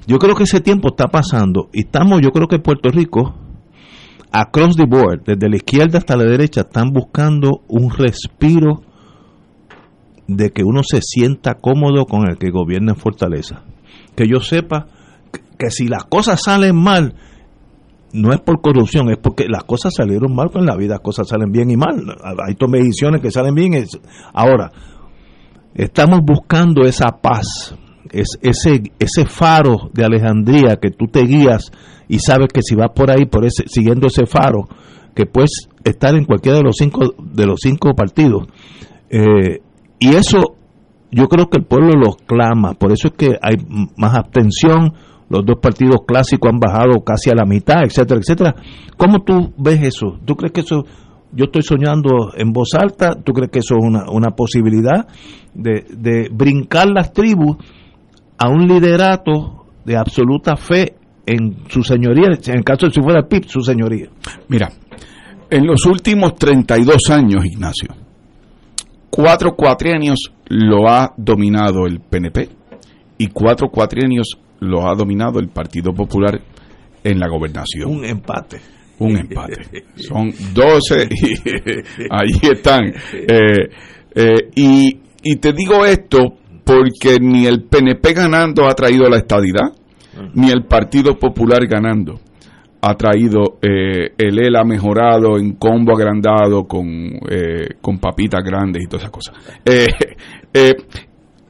Yo creo que ese tiempo está pasando y estamos, yo creo que Puerto Rico, across the board, desde la izquierda hasta la derecha, están buscando un respiro de que uno se sienta cómodo con el que gobierna en Fortaleza. Que yo sepa que si las cosas salen mal, no es por corrupción, es porque las cosas salieron mal con la vida, las cosas salen bien y mal. Hay tomas decisiones que salen bien. Ahora, estamos buscando esa paz, es, ese, ese faro de Alejandría que tú te guías y sabes que si vas por ahí, por ese, siguiendo ese faro, que puedes estar en cualquiera de los cinco, de los cinco partidos. Eh, y eso yo creo que el pueblo lo clama, por eso es que hay más abstención, los dos partidos clásicos han bajado casi a la mitad, etcétera, etcétera. ¿Cómo tú ves eso? ¿Tú crees que eso, yo estoy soñando en voz alta, tú crees que eso es una, una posibilidad de, de brincar las tribus a un liderato de absoluta fe en su señoría, en el caso de si fuera el PIB, su señoría? Mira, en los últimos 32 años, Ignacio, cuatro cuatrienios lo ha dominado el PNP y cuatro cuatrienios lo ha dominado el Partido Popular en la gobernación. Un empate. Un empate. Son 12 y ahí están. Eh, eh, y, y te digo esto porque ni el PNP ganando ha traído la estadidad, ni el Partido Popular ganando ha traído, eh, el EL ha mejorado en combo agrandado con, eh, con papitas grandes y todas esas cosas. Eh,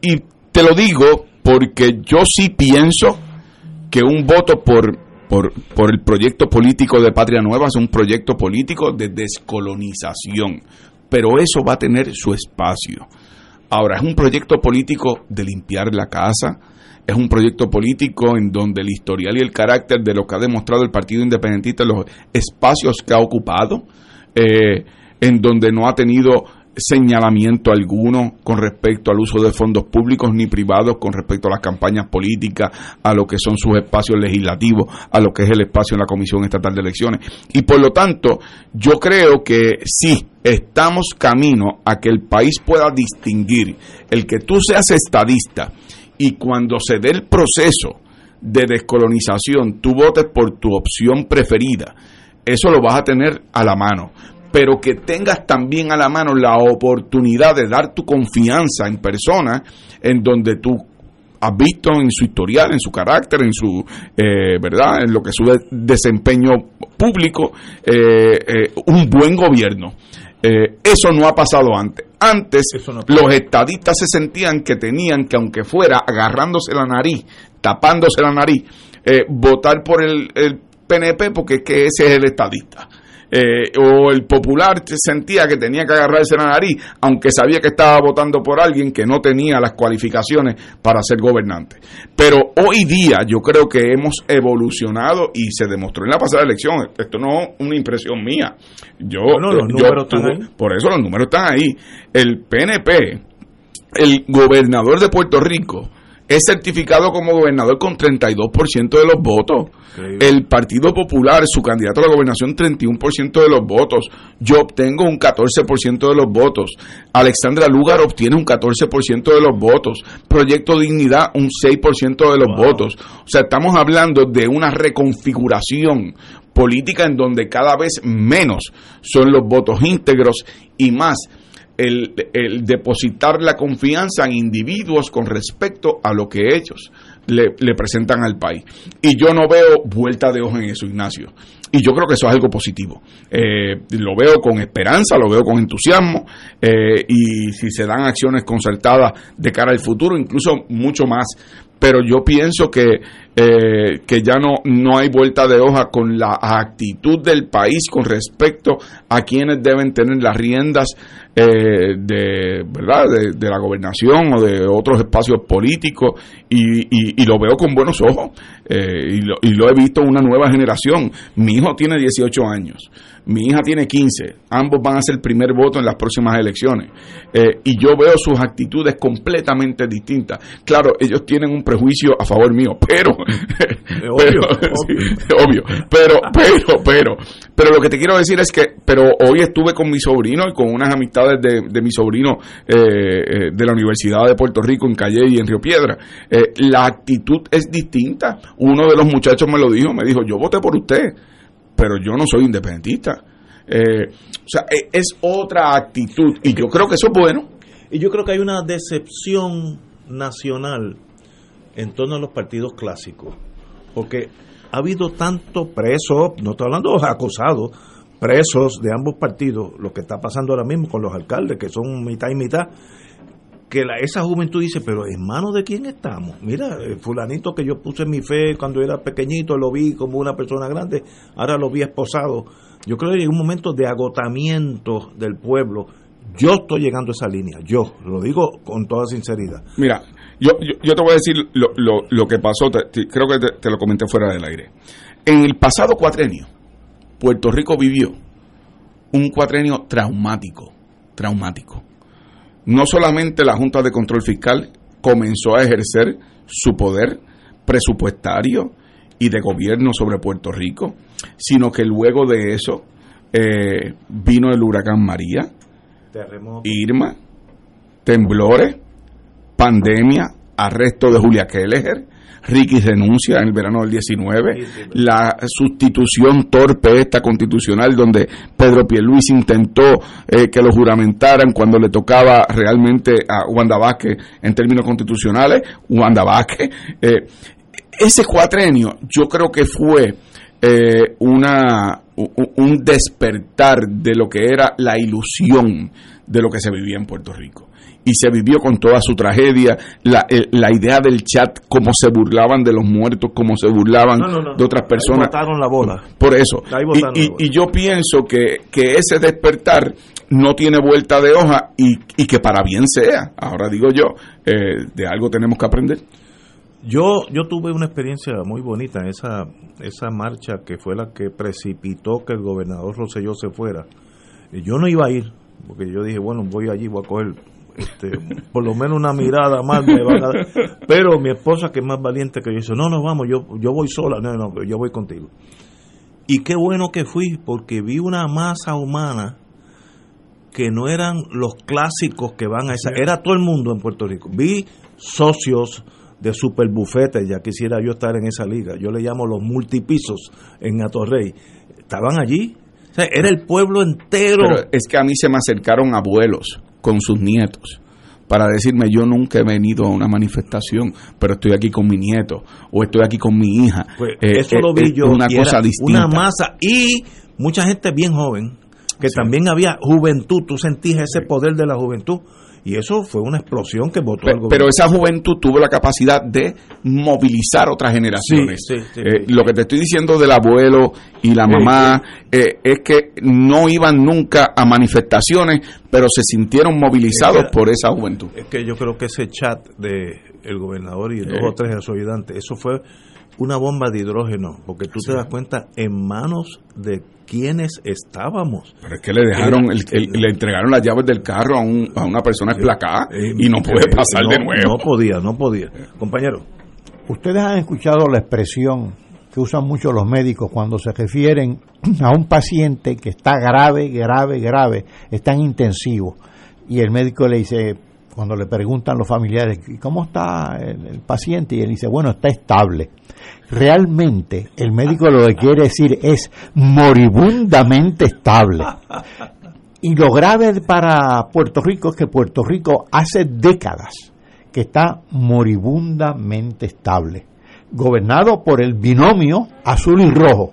y te lo digo porque yo sí pienso que un voto por, por, el proyecto político de Patria Nueva es un proyecto político de descolonización, pero eso va a tener su espacio. Ahora, es un proyecto político de limpiar la casa, es un proyecto político en donde el historial y el carácter de lo que ha demostrado el Partido Independentista en los espacios que ha ocupado, eh, en donde no ha tenido señalamiento alguno con respecto al uso de fondos públicos ni privados, con respecto a las campañas políticas, a lo que son sus espacios legislativos, a lo que es el espacio en la Comisión Estatal de Elecciones. Y por lo tanto, yo creo que sí, estamos camino a que el país pueda distinguir el que tú seas estadista y cuando se dé el proceso de descolonización, tú votes por tu opción preferida. Eso lo vas a tener a la mano pero que tengas también a la mano la oportunidad de dar tu confianza en personas en donde tú has visto en su historial, en su carácter, en su, eh, ¿verdad? En lo que es su desempeño público, eh, eh, un buen gobierno. eso no ha pasado antes. Antes los estadistas se sentían que tenían que, aunque fuera agarrándose la nariz, tapándose la nariz, votar por el, el PNP porque es que ese es el estadista. Eh, o el popular sentía que tenía que agarrarse la nariz, aunque sabía que estaba votando por alguien que no tenía las cualificaciones para ser gobernante. Pero hoy día yo creo que hemos evolucionado y se demostró en la pasada elección. Esto no es una impresión mía. Yo, por eso los números están ahí. El PNP, el gobernador de Puerto Rico, es certificado como gobernador con 32% de los votos. El Partido Popular, su candidato a la gobernación, 31% de los votos. Yo obtengo un 14% de los votos. Alexandra Lugar obtiene un 14% de los votos. Proyecto Dignidad, un 6% de los votos. O sea, estamos hablando de una reconfiguración política en donde cada vez menos son los votos íntegros y más el, depositar la confianza en individuos con respecto a lo que ellos le, presentan al país. Y yo no veo vuelta de hoja en eso, Ignacio. Y yo creo que eso es algo positivo. Eh, lo veo con esperanza, lo veo con entusiasmo, eh, y si se dan acciones concertadas de cara al futuro, incluso mucho más. Pero yo pienso que, eh, que ya no, no hay vuelta de hoja con la actitud del país con respecto a quienes deben tener las riendas eh, de verdad de, la gobernación o de otros espacios políticos. Y, y, lo veo con buenos ojos. Eh, y, lo, y, lo, he visto una nueva generación. Mi hijo tiene 18 años mi hija tiene 15 ambos van a ser el primer voto en las próximas elecciones eh, y yo veo sus actitudes completamente distintas claro ellos tienen un prejuicio a favor mío pero obvio, obvio. pero pero pero pero lo que te quiero decir es que pero hoy estuve con mi sobrino y con unas amistades de, mi sobrino eh, eh, de la Universidad de Puerto Rico en Calle y en Río Piedra. Eh, la actitud es distinta. Uno de los muchachos me lo dijo, me dijo, yo voté por usted, pero yo no soy independentista. o sea, e, es otra actitud y yo creo que eso es bueno. Y yo creo que hay una decepción nacional en torno a los partidos clásicos, porque ha habido tanto presos, no estoy hablando de acusados, presos de ambos partidos, lo que está pasando ahora mismo con los alcaldes, que son mitad y mitad, que esa juventud dice, pero ¿en manos de quién estamos? Mira, el fulanito que yo puse mi fe cuando era pequeñito, lo vi como una persona grande, ahora lo vi esposado. Yo creo que hay un momento de agotamiento del pueblo. Yo estoy llegando a esa línea, yo lo digo con toda sinceridad. Mira, yo, yo, te voy a decir lo, lo, lo que pasó, creo que te, te, lo comenté fuera del aire. En el pasado cuatrenio, Puerto Rico vivió un cuatrenio traumático, traumático. No solamente la Junta de Control Fiscal comenzó a ejercer su poder presupuestario y de gobierno sobre Puerto Rico, sino que luego de eso eh, vino el huracán María, Irma, temblores, pandemia, arresto de Julia Kelleher, Ricky renuncia en el verano del 19, la sustitución torpe esta constitucional donde Pedro Pierluis intentó eh, que lo juramentaran cuando le tocaba realmente a Wanda Vázquez en términos constitucionales, Wanda Vázquez. Eh, ese cuatrenio yo creo que fue eh, una, un despertar de lo que era la ilusión de lo que se vivía en Puerto Rico y se vivió con toda su tragedia, la, la idea del chat, cómo se burlaban de los muertos, cómo se burlaban de otras personas. la bola. Por eso. Y, y, yo pienso que, que ese despertar no tiene vuelta de hoja y, y que para bien sea, ahora digo yo, eh, de algo tenemos que aprender. Yo, yo tuve una experiencia muy bonita en esa, esa marcha que fue la que precipitó que el gobernador Rosselló se fuera. Yo no iba a ir, porque yo dije, bueno, voy allí, voy a coger este, por lo menos una mirada más me van a dar. Pero mi esposa, que es más valiente que yo, dice, no, no, vamos, yo, yo voy sola, no, no, yo voy contigo. Y qué bueno que fui, porque vi una masa humana que no eran los clásicos que van a esa, era todo el mundo en Puerto Rico. Vi socios de super bufetes, ya quisiera yo estar en esa liga, yo le llamo los multipisos en Atorrey, estaban allí, era el pueblo entero. Pero es que a mí se me acercaron abuelos con sus nietos para decirme yo nunca he venido a una manifestación, pero estoy aquí con mi nieto o estoy aquí con mi hija. Pues Eh, eso eh, lo vi es yo. Una cosa distinta. Una masa y mucha gente bien joven, que también había juventud, tú sentías ese poder de la juventud. Y eso fue una explosión que votó Pe- el gobierno. Pero esa juventud tuvo la capacidad de movilizar otras generaciones. Sí, sí, sí, Eh. Lo que te estoy diciendo del abuelo y la mamá eh, es que no iban nunca a manifestaciones, pero se sintieron movilizados Es que- por esa juventud. Es que yo creo que ese chat de el gobernador y dos o tres de sus ayudantes, eso fue una bomba de hidrógeno, porque tú te das cuenta en manos de quienes estábamos. Pero es que le dejaron, el- el- le entregaron las llaves del carro a, un- a una persona esplacada Eh, y no puede eh, pasar no, de nuevo. No podía, no podía. Compañero. Ustedes han escuchado la expresión que usan mucho los médicos cuando se refieren a un paciente que está grave, grave, grave, está en intensivo. Y el médico le dice, cuando le preguntan los familiares, "¿Y ¿cómo está el paciente? Y él dice, bueno, está estable. Realmente el médico lo que quiere decir es moribundamente estable. Y lo grave para Puerto Rico es que Puerto Rico hace décadas que está moribundamente estable, gobernado por el binomio azul y rojo,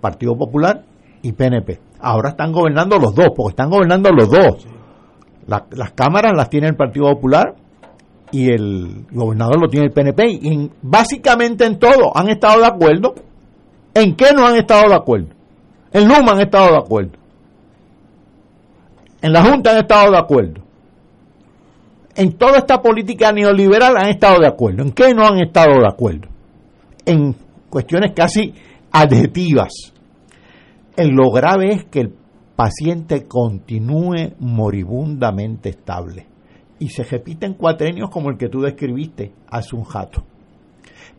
Partido Popular y PNP. Ahora están gobernando los dos, porque están gobernando los dos. La- las cámaras las tiene el Partido Popular y el gobernador lo tiene el PNP. Y en- básicamente en todo han estado de acuerdo. ¿En qué no han estado de acuerdo? En Luma han estado de acuerdo. En la Junta han estado de acuerdo. En toda esta política neoliberal han estado de acuerdo. ¿En qué no han estado de acuerdo? En cuestiones casi adjetivas. En lo grave es que el paciente continúe moribundamente estable. Y se repiten cuatrenios como el que tú describiste hace un jato.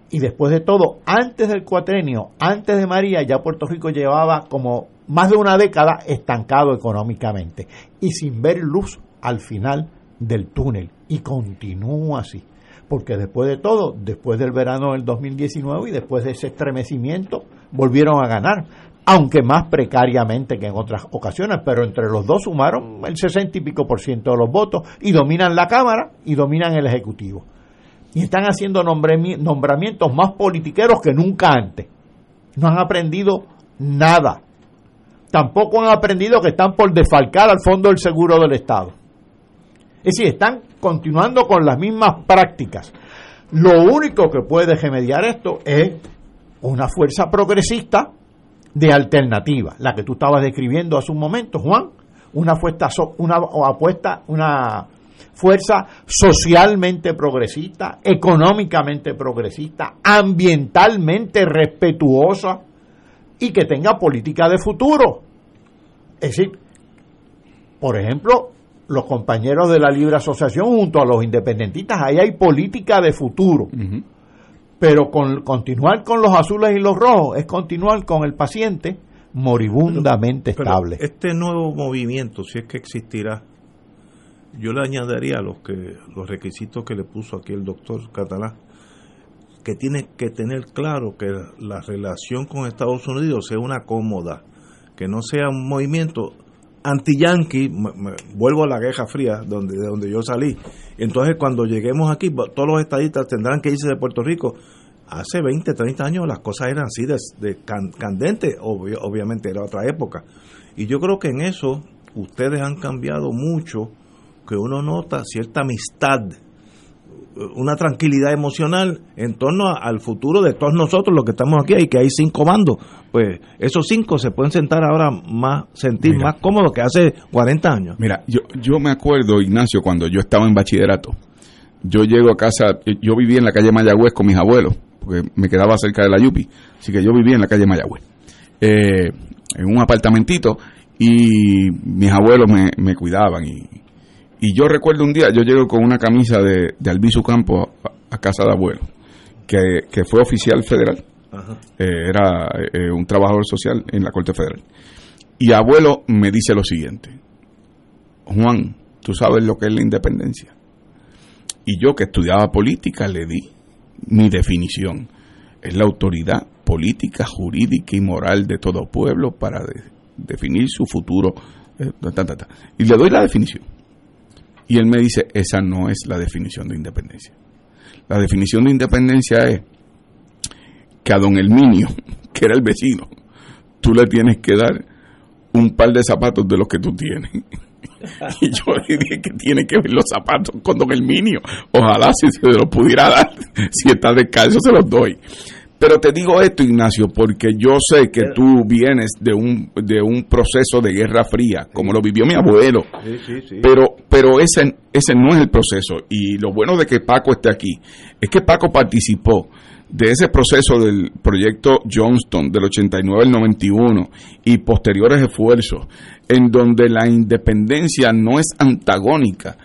Y después de todo, antes del cuatrenio, antes de María, ya Puerto Rico llevaba como más de una década estancado económicamente y sin ver luz al final del túnel. Y continúa así. Porque después de todo, después del verano del 2019 y después de ese estremecimiento, volvieron a ganar. Aunque más precariamente que en otras ocasiones, pero entre los dos sumaron el 60 y pico por ciento de los votos y dominan la Cámara y dominan el Ejecutivo y están haciendo nombrami- nombramientos más politiqueros que nunca antes. No han aprendido nada. Tampoco han aprendido que están por defalcar al Fondo del Seguro del Estado. Es decir, están continuando con las mismas prácticas. Lo único que puede remediar esto es una fuerza progresista de alternativa, la que tú estabas describiendo hace un momento, Juan, una fuerza, una apuesta, una fuerza socialmente progresista, económicamente progresista, ambientalmente respetuosa y que tenga política de futuro. Es decir, por ejemplo, los compañeros de la Libre Asociación junto a los independentistas, ahí hay política de futuro. Pero con, continuar con los azules y los rojos es continuar con el paciente moribundamente Pero estable. este nuevo movimiento, si es que existirá, yo le añadiría los que los requisitos que le puso aquí el doctor Catalá, que tiene que tener claro que la relación con Estados Unidos sea una cómoda, que no sea un movimiento me- vuelvo a la Guerra Fría, donde, de donde yo salí. Entonces, cuando lleguemos aquí, todos los estadistas tendrán que irse de Puerto Rico. Hace 20, 30 años las cosas eran así de, de obviamente era otra época. Y yo creo que en eso ustedes han cambiado mucho, que uno nota cierta amistad, una tranquilidad emocional en torno a- al futuro de todos nosotros, los que estamos aquí, y que hay cinco bandos. Pues esos cinco se pueden sentar ahora más, sentir Mira. más cómodos que hace 40 años. Mira, yo, yo me acuerdo, Ignacio, cuando yo estaba en bachillerato, yo llego a casa, yo vivía en la calle Mayagüez con mis abuelos, porque me quedaba cerca de la Yupi, así que yo vivía en la calle Mayagüez, eh, en un apartamentito, y mis abuelos me, me cuidaban. Y, y, yo recuerdo un día, yo llego con una camisa de, de Albizu Campo a, casa de abuelo, que, que fue oficial federal, eh, era eh, un trabajador social en la Corte Federal. Y abuelo me dice lo siguiente, Juan, tú sabes lo que es la independencia. Y yo que estudiaba política le di mi definición. Es la autoridad política, jurídica y moral de todo pueblo para definir su futuro. Eh, y le doy la definición. Y él me dice, esa no es la definición de independencia. La definición de independencia es que a don Elminio, que era el vecino, tú le tienes que dar un par de zapatos de los que tú tienes. Y yo le dije que tiene que ver los zapatos con don Elminio. Ojalá si se los pudiera dar, si está descalzo se los doy. Pero te digo esto, Ignacio, porque yo sé que tú vienes de un, de un proceso de guerra fría, como lo vivió mi abuelo. Pero, pero ese, ese no es el proceso. Y lo bueno de que Paco esté aquí es que Paco participó de ese proceso del proyecto Johnston del 89 al 91 y posteriores esfuerzos en donde la independencia no es antagónica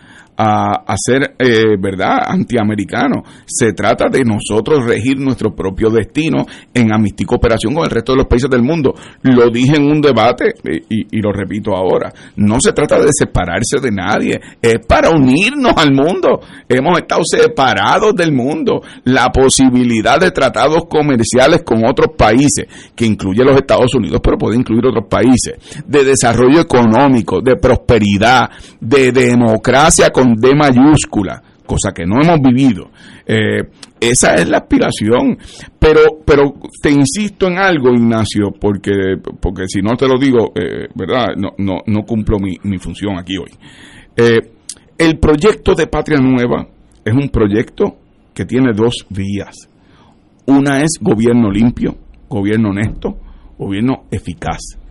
a, ser, eh, ¿verdad?, antiamericano. Se trata de nosotros regir nuestro propio destino en amistad y cooperación con el resto de los países del mundo. Lo dije en un debate eh, y, lo repito ahora. No se trata de separarse de nadie, es para unirnos al mundo. Hemos estado separados del mundo. La posibilidad de tratados comerciales con otros países, que incluye los Estados Unidos, pero puede incluir otros países, de desarrollo económico, de prosperidad, de democracia con D mayúscula, cosa que no hemos vivido. Eh, esa es la aspiración. Pero, pero te insisto en algo, Ignacio, porque, porque si no te lo digo, eh, ¿verdad? No, no, no cumplo mi, mi función aquí hoy. Eh, el proyecto de Patria Nueva es un proyecto que tiene dos vías. Una es gobierno limpio, gobierno honesto, gobierno eficaz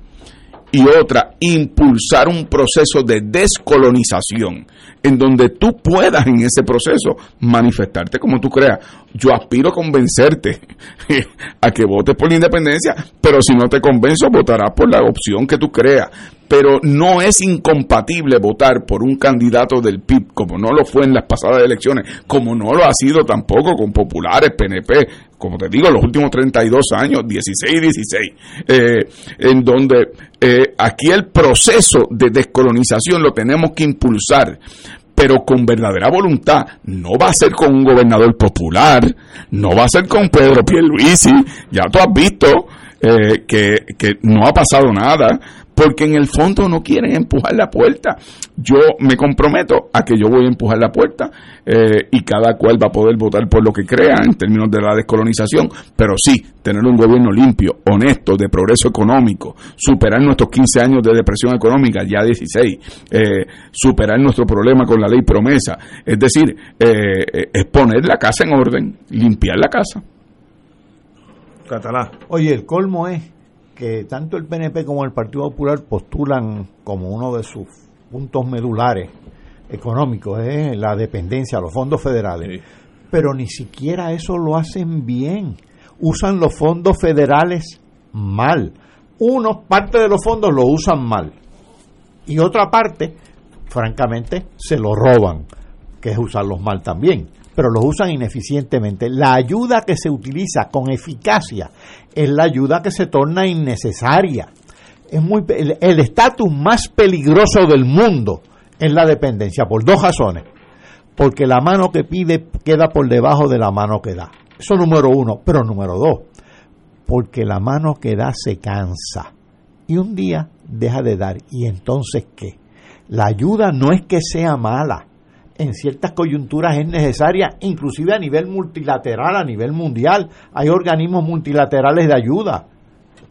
y otra, impulsar un proceso de descolonización en donde tú puedas en ese proceso manifestarte como tú creas. Yo aspiro a convencerte a que votes por la independencia, pero si no te convenzo, votarás por la opción que tú creas. Pero no es incompatible votar por un candidato del PIB, como no lo fue en las pasadas elecciones, como no lo ha sido tampoco con populares, PNP, como te digo, los últimos 32 años, 16 y 16, eh, en donde eh, aquí el proceso de descolonización lo tenemos que impulsar, pero con verdadera voluntad. No va a ser con un gobernador popular, no va a ser con Pedro Pierluisi, ya tú has visto eh, que, que no ha pasado nada porque en el fondo no quieren empujar la puerta. Yo me comprometo a que yo voy a empujar la puerta eh, y cada cual va a poder votar por lo que crea en términos de la descolonización, pero sí, tener un gobierno limpio, honesto, de progreso económico, superar nuestros 15 años de depresión económica, ya 16, eh, superar nuestro problema con la ley promesa, es decir, eh, es poner la casa en orden, limpiar la casa. Catalá. Oye, el colmo es que tanto el PNP como el Partido Popular postulan como uno de sus puntos medulares económicos es la dependencia, los fondos federales. Pero ni siquiera eso lo hacen bien. Usan los fondos federales mal. Uno, parte de los fondos lo usan mal. Y otra parte, francamente, se lo roban, que es usarlos mal también pero los usan ineficientemente. La ayuda que se utiliza con eficacia es la ayuda que se torna innecesaria. Es muy, el estatus más peligroso del mundo es la dependencia, por dos razones. Porque la mano que pide queda por debajo de la mano que da. Eso número uno. Pero número dos, porque la mano que da se cansa. Y un día deja de dar. ¿Y entonces qué? La ayuda no es que sea mala en ciertas coyunturas es necesaria, inclusive a nivel multilateral, a nivel mundial. Hay organismos multilaterales de ayuda,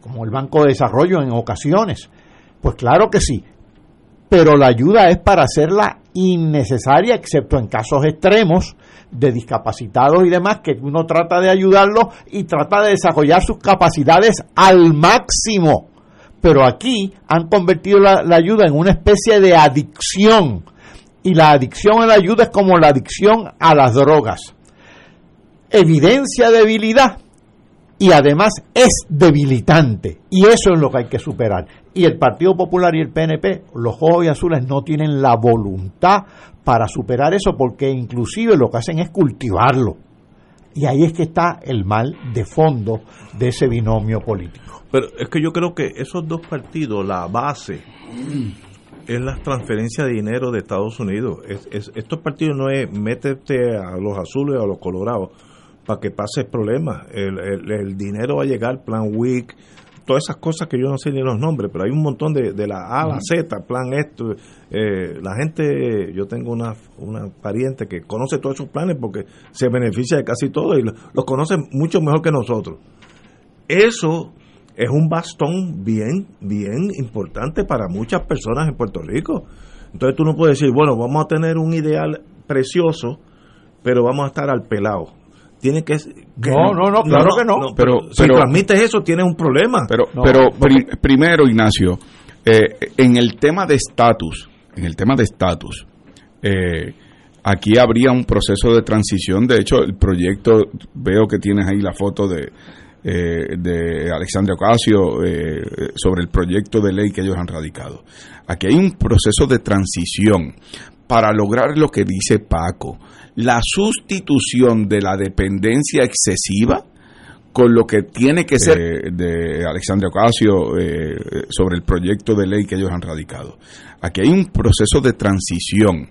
como el Banco de Desarrollo en ocasiones. Pues claro que sí, pero la ayuda es para hacerla innecesaria, excepto en casos extremos de discapacitados y demás, que uno trata de ayudarlos y trata de desarrollar sus capacidades al máximo. Pero aquí han convertido la, ayuda en una especie de adicción Y la adicción a la ayuda es como la adicción a las drogas. Evidencia debilidad y además es debilitante. Y eso es lo que hay que superar. Y el Partido Popular y el PNP, los ojos y azules, no tienen la voluntad para superar eso porque inclusive lo que hacen es cultivarlo. Y ahí es que está el mal de fondo de ese binomio político. Pero es que yo creo que esos dos partidos, la base es la transferencia de dinero de Estados Unidos. Es, es- estos partidos no es métete a los azules o a los colorados para que pases problemas. El, el- el dinero va a llegar, plan WIC, todas esas cosas que yo no sé ni los nombres, pero hay un montón de, de la A a la Z, plan esto. eh, la gente, yo tengo una, una pariente que conoce todos esos planes porque se beneficia de casi todo y lo- los conoce mucho mejor que nosotros. Eso es un bastón bien, bien importante para muchas personas en Puerto Rico. Entonces tú no puedes decir, bueno, vamos a tener un ideal precioso, pero vamos a estar al pelado. Tiene que, que- No, no, no, claro que no. pero, Pero- si pero- transmites eso, tienes un problema. Pero, pero pri- primero, Ignacio, eh, en el tema de estatus, en el tema de estatus, eh, aquí habría un proceso de transición. De hecho, el proyecto, veo que tienes ahí la foto de, eh, de Alexandria Ocasio eh, sobre el proyecto de ley que ellos han radicado. Aquí hay un proceso de transición para lograr lo que dice Paco, la sustitución de la dependencia excesiva con lo que tiene que ser eh, de Alexandria Ocasio sobre el proyecto de ley que ellos han radicado. Aquí hay un proceso de transición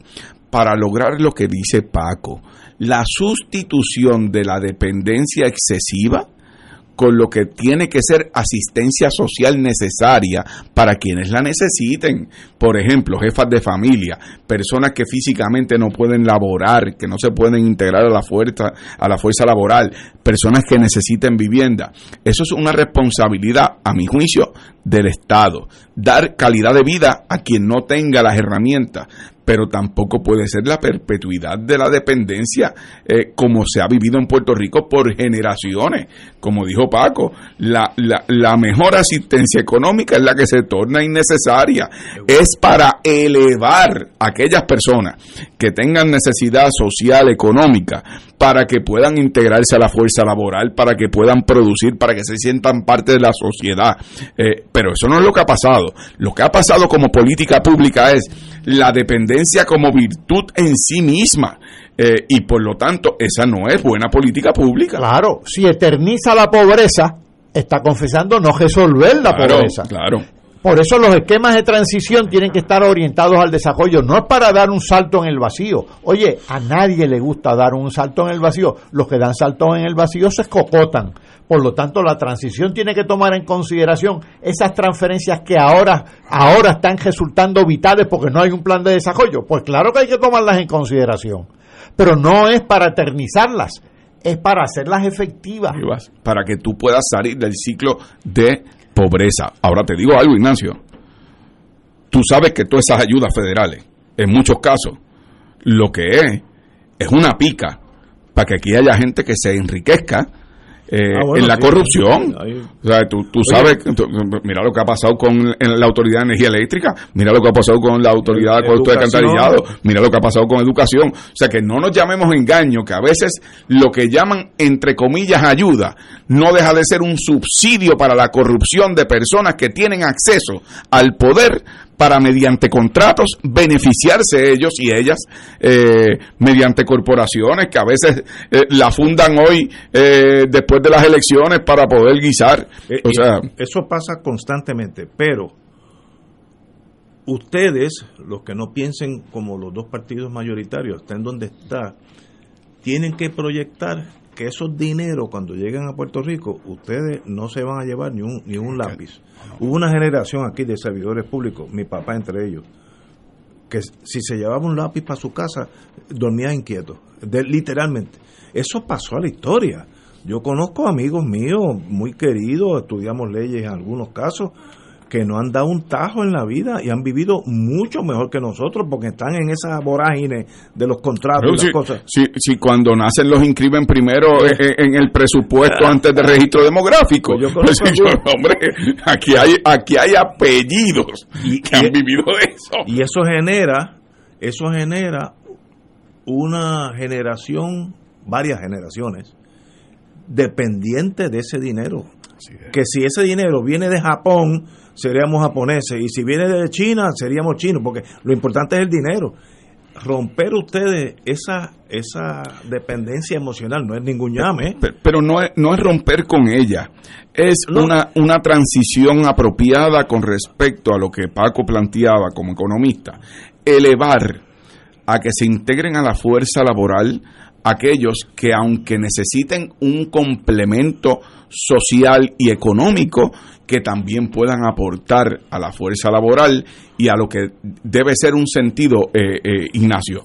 para lograr lo que dice Paco, la sustitución de la dependencia excesiva con lo que tiene que ser asistencia social necesaria para quienes la necesiten. Por ejemplo, jefas de familia, personas que físicamente no pueden laborar, que no se pueden integrar a la fuerza, a la fuerza laboral, personas que necesiten vivienda. Eso es una responsabilidad, a mi juicio, del Estado. Dar calidad de vida a quien no tenga las herramientas pero tampoco puede ser la perpetuidad de la dependencia eh, como se ha vivido en Puerto Rico por generaciones. Como dijo Paco, la, la, mejor asistencia económica es la que se torna innecesaria. Es para elevar a aquellas personas que tengan necesidad social, económica, para que puedan integrarse a la fuerza laboral, para que puedan producir, para que se sientan parte de la sociedad. Eh, pero eso no es lo que ha pasado. Lo que ha pasado como política pública es la dependencia como virtud en sí misma. Eh, y por lo tanto, esa no es buena política pública. Claro, si eterniza la pobreza, está confesando no resolver la Claro, pobreza. claro. Por eso los esquemas de transición tienen que estar orientados al desarrollo, no es para dar un salto en el vacío. Oye, a nadie le gusta dar un salto en el vacío. Los que dan saltos en el vacío se escocotan. Por lo tanto, la transición tiene que tomar en consideración esas transferencias que ahora, ahora están resultando vitales porque no hay un plan de desarrollo. Pues claro que hay que tomarlas en consideración. Pero no es para eternizarlas, es para hacerlas efectivas. Para que tú puedas salir del ciclo de pobreza. Ahora te digo algo, Ignacio. Tú sabes que todas esas ayudas federales, en muchos casos, lo que es, es una pica para que aquí haya gente que se enriquezca eh, Ah, bueno, en la sí, corrupción. ahí- ahí- O sea, tú, sabes, tú- mira lo que ha pasado con la Autoridad de Energía Eléctrica, mira lo que ha pasado con la Autoridad de Acueducto de. Alcantarillado, mira lo que ha pasado con educación. O sea, que no nos llamemos engaño, que a veces lo que llaman, entre comillas, ayuda, no deja de ser un subsidio para la corrupción de personas que tienen acceso al poder para mediante contratos beneficiarse ellos y ellas eh, mediante corporaciones que a veces eh, la fundan hoy eh, después de las elecciones para poder guisar. O sea, eso pasa constantemente, pero ustedes, los que no piensen como los dos partidos mayoritarios, estén donde está, tienen que proyectar que esos dineros cuando lleguen a Puerto Rico, ustedes no se van a llevar ni un, ni un lápiz. Hubo una generación aquí de servidores públicos, mi papá entre ellos, que si se llevaba un lápiz para su casa, dormía inquieto, de- literalmente. Eso pasó a la historia. Yo conozco amigos míos muy queridos, estudiamos leyes en algunos casos, que no han dado un tajo en la vida y han vivido mucho mejor que nosotros porque están en esa vorágine de los contratos y las si, cosas. si- si cuando nacen los inscriben primero en, en el presupuesto antes del registro demográfico. Pues yo conozco Pues, yo, hombre, aquí hay, aquí hay apellidos que han vivido eso. Y eso genera eso genera una generación, varias generaciones, dependiente de ese dinero. Que si ese dinero viene de Japón, seríamos japoneses, y si viene de China, seríamos chinos, porque lo importante es el dinero. Romper ustedes esa esa dependencia emocional no es ningún llame. Pero, pero no, es, no es romper con ella, es una, una transición apropiada con respecto a lo que Paco planteaba como economista. Elevar a que se integren a la fuerza laboral aquellos que aunque necesiten un complemento social y económico, que también puedan aportar a la fuerza laboral y a lo que debe ser un sentido, eh, eh, Ignacio,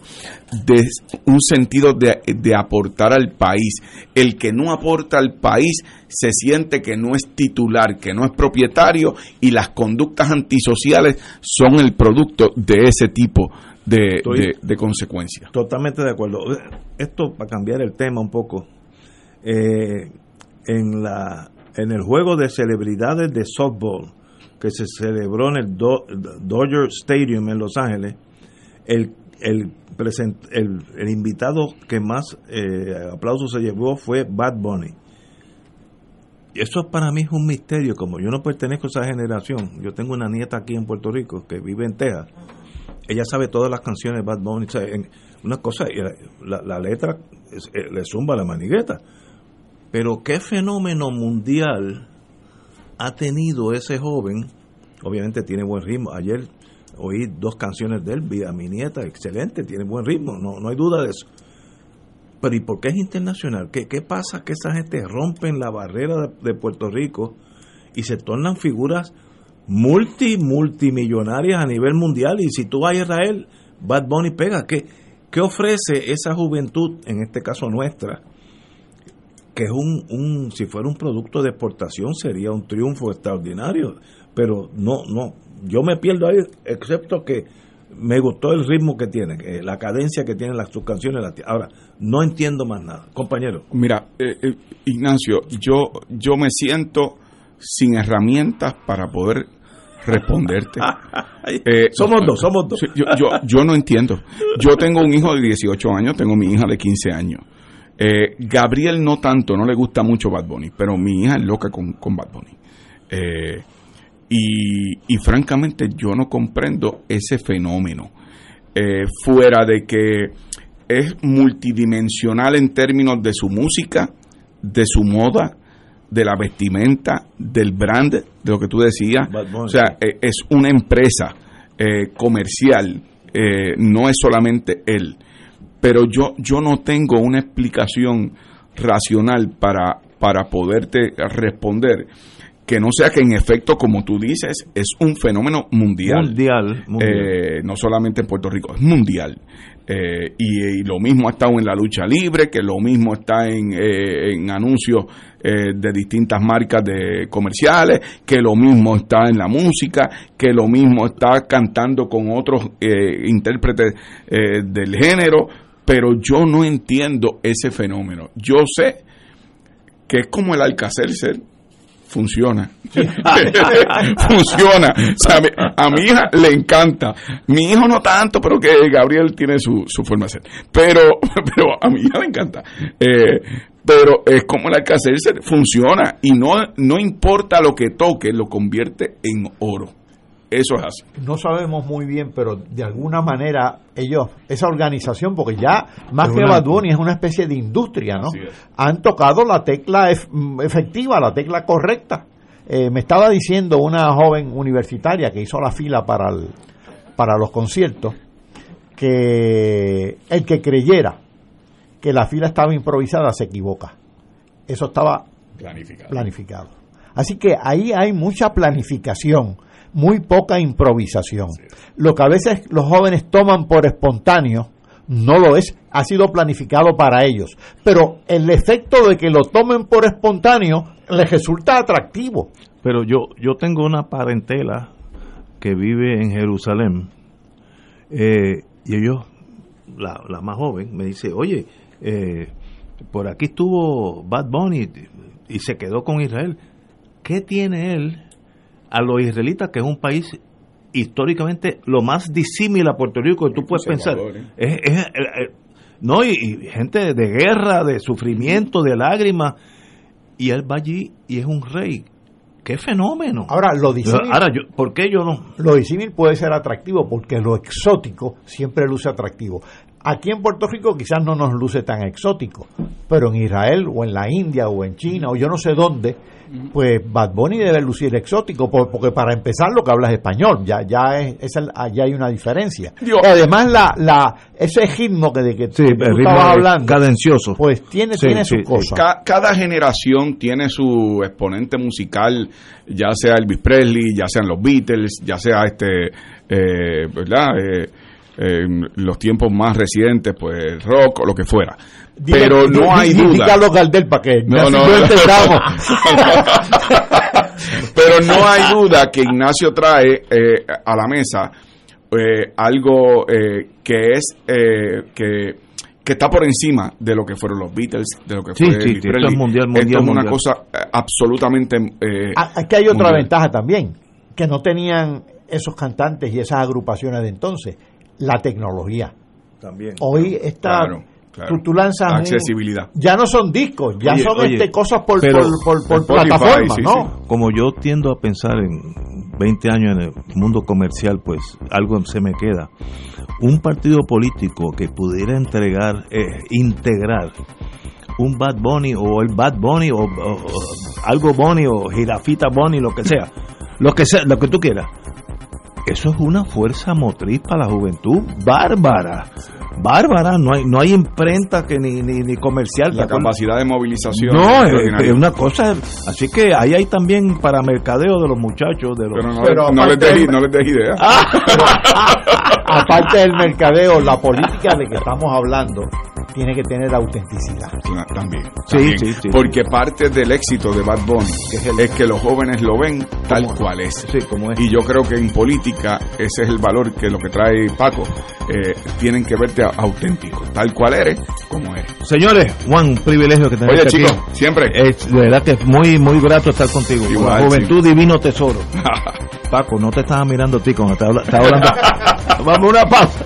de un sentido de, de aportar al país. El que no aporta al país se siente que no es titular, que no es propietario y las conductas antisociales son el producto de ese tipo de, de- de consecuencias. Totalmente de acuerdo. Esto para cambiar el tema un poco. eh, en la en el juego de celebridades de softball que se celebró en el Do- Dodger Stadium en Los Ángeles, el el, present- el, el invitado que más eh, aplausos se llevó fue Bad Bunny. Eso para mí es un misterio, como yo no pertenezco a esa generación. Yo tengo una nieta aquí en Puerto Rico que vive en Texas ella sabe todas las canciones Bad Bunny. una cosa, la, la- letra eh, le zumba la manigueta. Pero qué fenómeno mundial ha tenido ese joven. Obviamente tiene buen ritmo. Ayer oí dos canciones de él, vi a mi nieta, excelente, tiene buen ritmo, no, no hay duda de eso. Pero ¿y por qué es internacional? ¿Qué, qué pasa que esa gente rompen la barrera de Puerto Rico y se tornan figuras multi, multimillonarias a nivel mundial? Y si tú vas a Israel, Bad Bunny pega. ¿Qué, qué ofrece esa juventud, en este caso nuestra? Que es un, un, si fuera un producto de exportación sería un triunfo extraordinario. Pero no, no, yo me pierdo ahí, excepto que me gustó el ritmo que tiene, que la cadencia que tienen las sus canciones. Ahora, no entiendo más nada. Compañero. Mira, eh, eh, Ignacio, yo, yo me siento sin herramientas para poder responderte. Eh, Somos dos, somos dos. yo, yo no entiendo. Yo tengo un hijo de 18 años, tengo mi hija de 15 años. Eh, Gabriel no tanto, no le gusta mucho Bad Bunny, pero mi hija es loca con, con Bad Bunny. Eh, y, y francamente yo no comprendo ese fenómeno. Eh, fuera de que es multidimensional en términos de su música, de su moda, de la vestimenta, del brand, de lo que tú decías. O sea, eh, es una empresa eh, comercial, eh, no es solamente él. Pero yo, yo no tengo una explicación racional para, para poderte responder que no sea que en efecto, como tú dices, es un fenómeno mundial. Mundial, mundial. Eh, no solamente en Puerto Rico, es mundial. Eh, y, y lo mismo ha estado en la lucha libre, que lo mismo está en, eh, en anuncios de distintas marcas de comerciales, que lo mismo está en la música, que lo mismo está cantando con otros intérpretes del género, pero yo no entiendo ese fenómeno. Yo sé que es como el Alcacelser, funciona. funciona. O sea, a, mi, hija le encanta. Mi hijo no tanto, pero que Gabriel tiene su, su forma de ser. Pero, pero a mi hija le encanta. Eh, pero es como el Alcacelser, funciona. Y no, no importa lo que toque, lo convierte en oro. Eso es así. no sabemos muy bien, pero de alguna manera ellos, esa organización, porque ya más Es que una- Bad Bunny es una especie de industria, ¿no? Han tocado la tecla ef- mm, efectiva, la tecla correcta. Eh, me estaba diciendo una joven universitaria que hizo la fila para, el- para los conciertos que el que creyera que la fila estaba improvisada se equivoca. Eso estaba Planificado. planificado. Así que ahí hay mucha planificación, muy poca improvisación. Lo que a veces los jóvenes toman por espontáneo, no lo es, ha sido planificado para ellos. Pero el efecto de que lo tomen por espontáneo les resulta atractivo. Pero yo, yo tengo una parentela que vive en Jerusalén eh, y ellos, la, la más joven, me dice, oye, eh, por aquí estuvo Bad Bunny y se quedó con Israel. ¿Qué tiene él a los israelitas, que es un país históricamente lo más disímil a Puerto Rico que tú puedes pensar. ¿eh? Es, es- eh, eh, no, y, y gente de guerra, de sufrimiento, de lágrimas. Y él va allí y es un rey. ¡Qué fenómeno! Ahora, lo disímil- Ahora, yo, ¿por qué yo no? Lo disímil puede ser atractivo porque lo exótico siempre luce atractivo. Aquí en Puerto Rico quizás no nos luce tan exótico, pero en Israel o en la India o en China o yo no sé dónde, pues Bad Bunny debe lucir exótico por- porque para empezar lo que habla es español, ya ya es, es el- allá hay una diferencia. Además la, la ese ritmo que de que tú el ritmo estabas es hablando, cadencioso. pues tiene Sí, tiene sí, su sí. cosa. Ca- cada generación tiene su exponente musical, ya sea Elvis Presley, ya sean los Beatles, ya sea este, eh, ¿verdad? Eh, eh, los tiempos más recientes, pues rock o lo que fuera. Dile- Pero di- no hay duda. Carlos Gardel para que No, no, no. entendamos. Pero no hay duda que Ignacio trae eh, a la mesa eh, algo eh, que es eh, que, que está por encima de lo que fueron los Beatles, de lo que Sí, fue sí, Elvis sí, esto es mundial, mundial, Esto es una mundial. cosa eh, absolutamente. eh, Ah, Aquí hay otra mundial. ventaja también, que no tenían esos cantantes y esas agrupaciones de entonces, la tecnología. También. Hoy está, Claro, claro. tú, tú lanzas... un- Accesibilidad. ya no son discos, ya Oye, son oye, este, cosas por, pero- por, por, por Spotify, plataforma, sí, ¿no? Como yo tiendo a pensar en 20 años en el mundo comercial, pues algo se me queda. Un partido político que pudiera entregar, eh, integrar un Bad Bunny o el Bad Bunny o, o- o algo Bunny o Jirafita Bunny, lo que sea, lo que sea, lo que tú quieras. Eso es una fuerza motriz para la juventud bárbara. Bárbara, no hay, no hay imprenta que ni, ni, ni comercial. La capacidad de movilización. No, es una cosa. Así que ahí hay también para mercadeo de los muchachos. De los, Pero no, Pero no les des, no les des idea. Aparte del mercadeo, la política de que estamos hablando tiene que tener autenticidad. También. Sí, sí, sí. Porque parte del éxito de Bad Bunny es, que los jóvenes lo ven tal cual es. Sí, como es. Y yo creo que en política ese es el valor que lo que trae Paco. eh, tienen que verte auténtico, tal cual eres, como eres. Señores, Juan, un privilegio que tenés Oye, chicos, siempre. Es de verdad que es muy, muy grato estar contigo. Igual, Juventud Divino Tesoro. Paco, no te estaba mirando a ti cuando estaba, estaba hablando. Vamos a una pausa.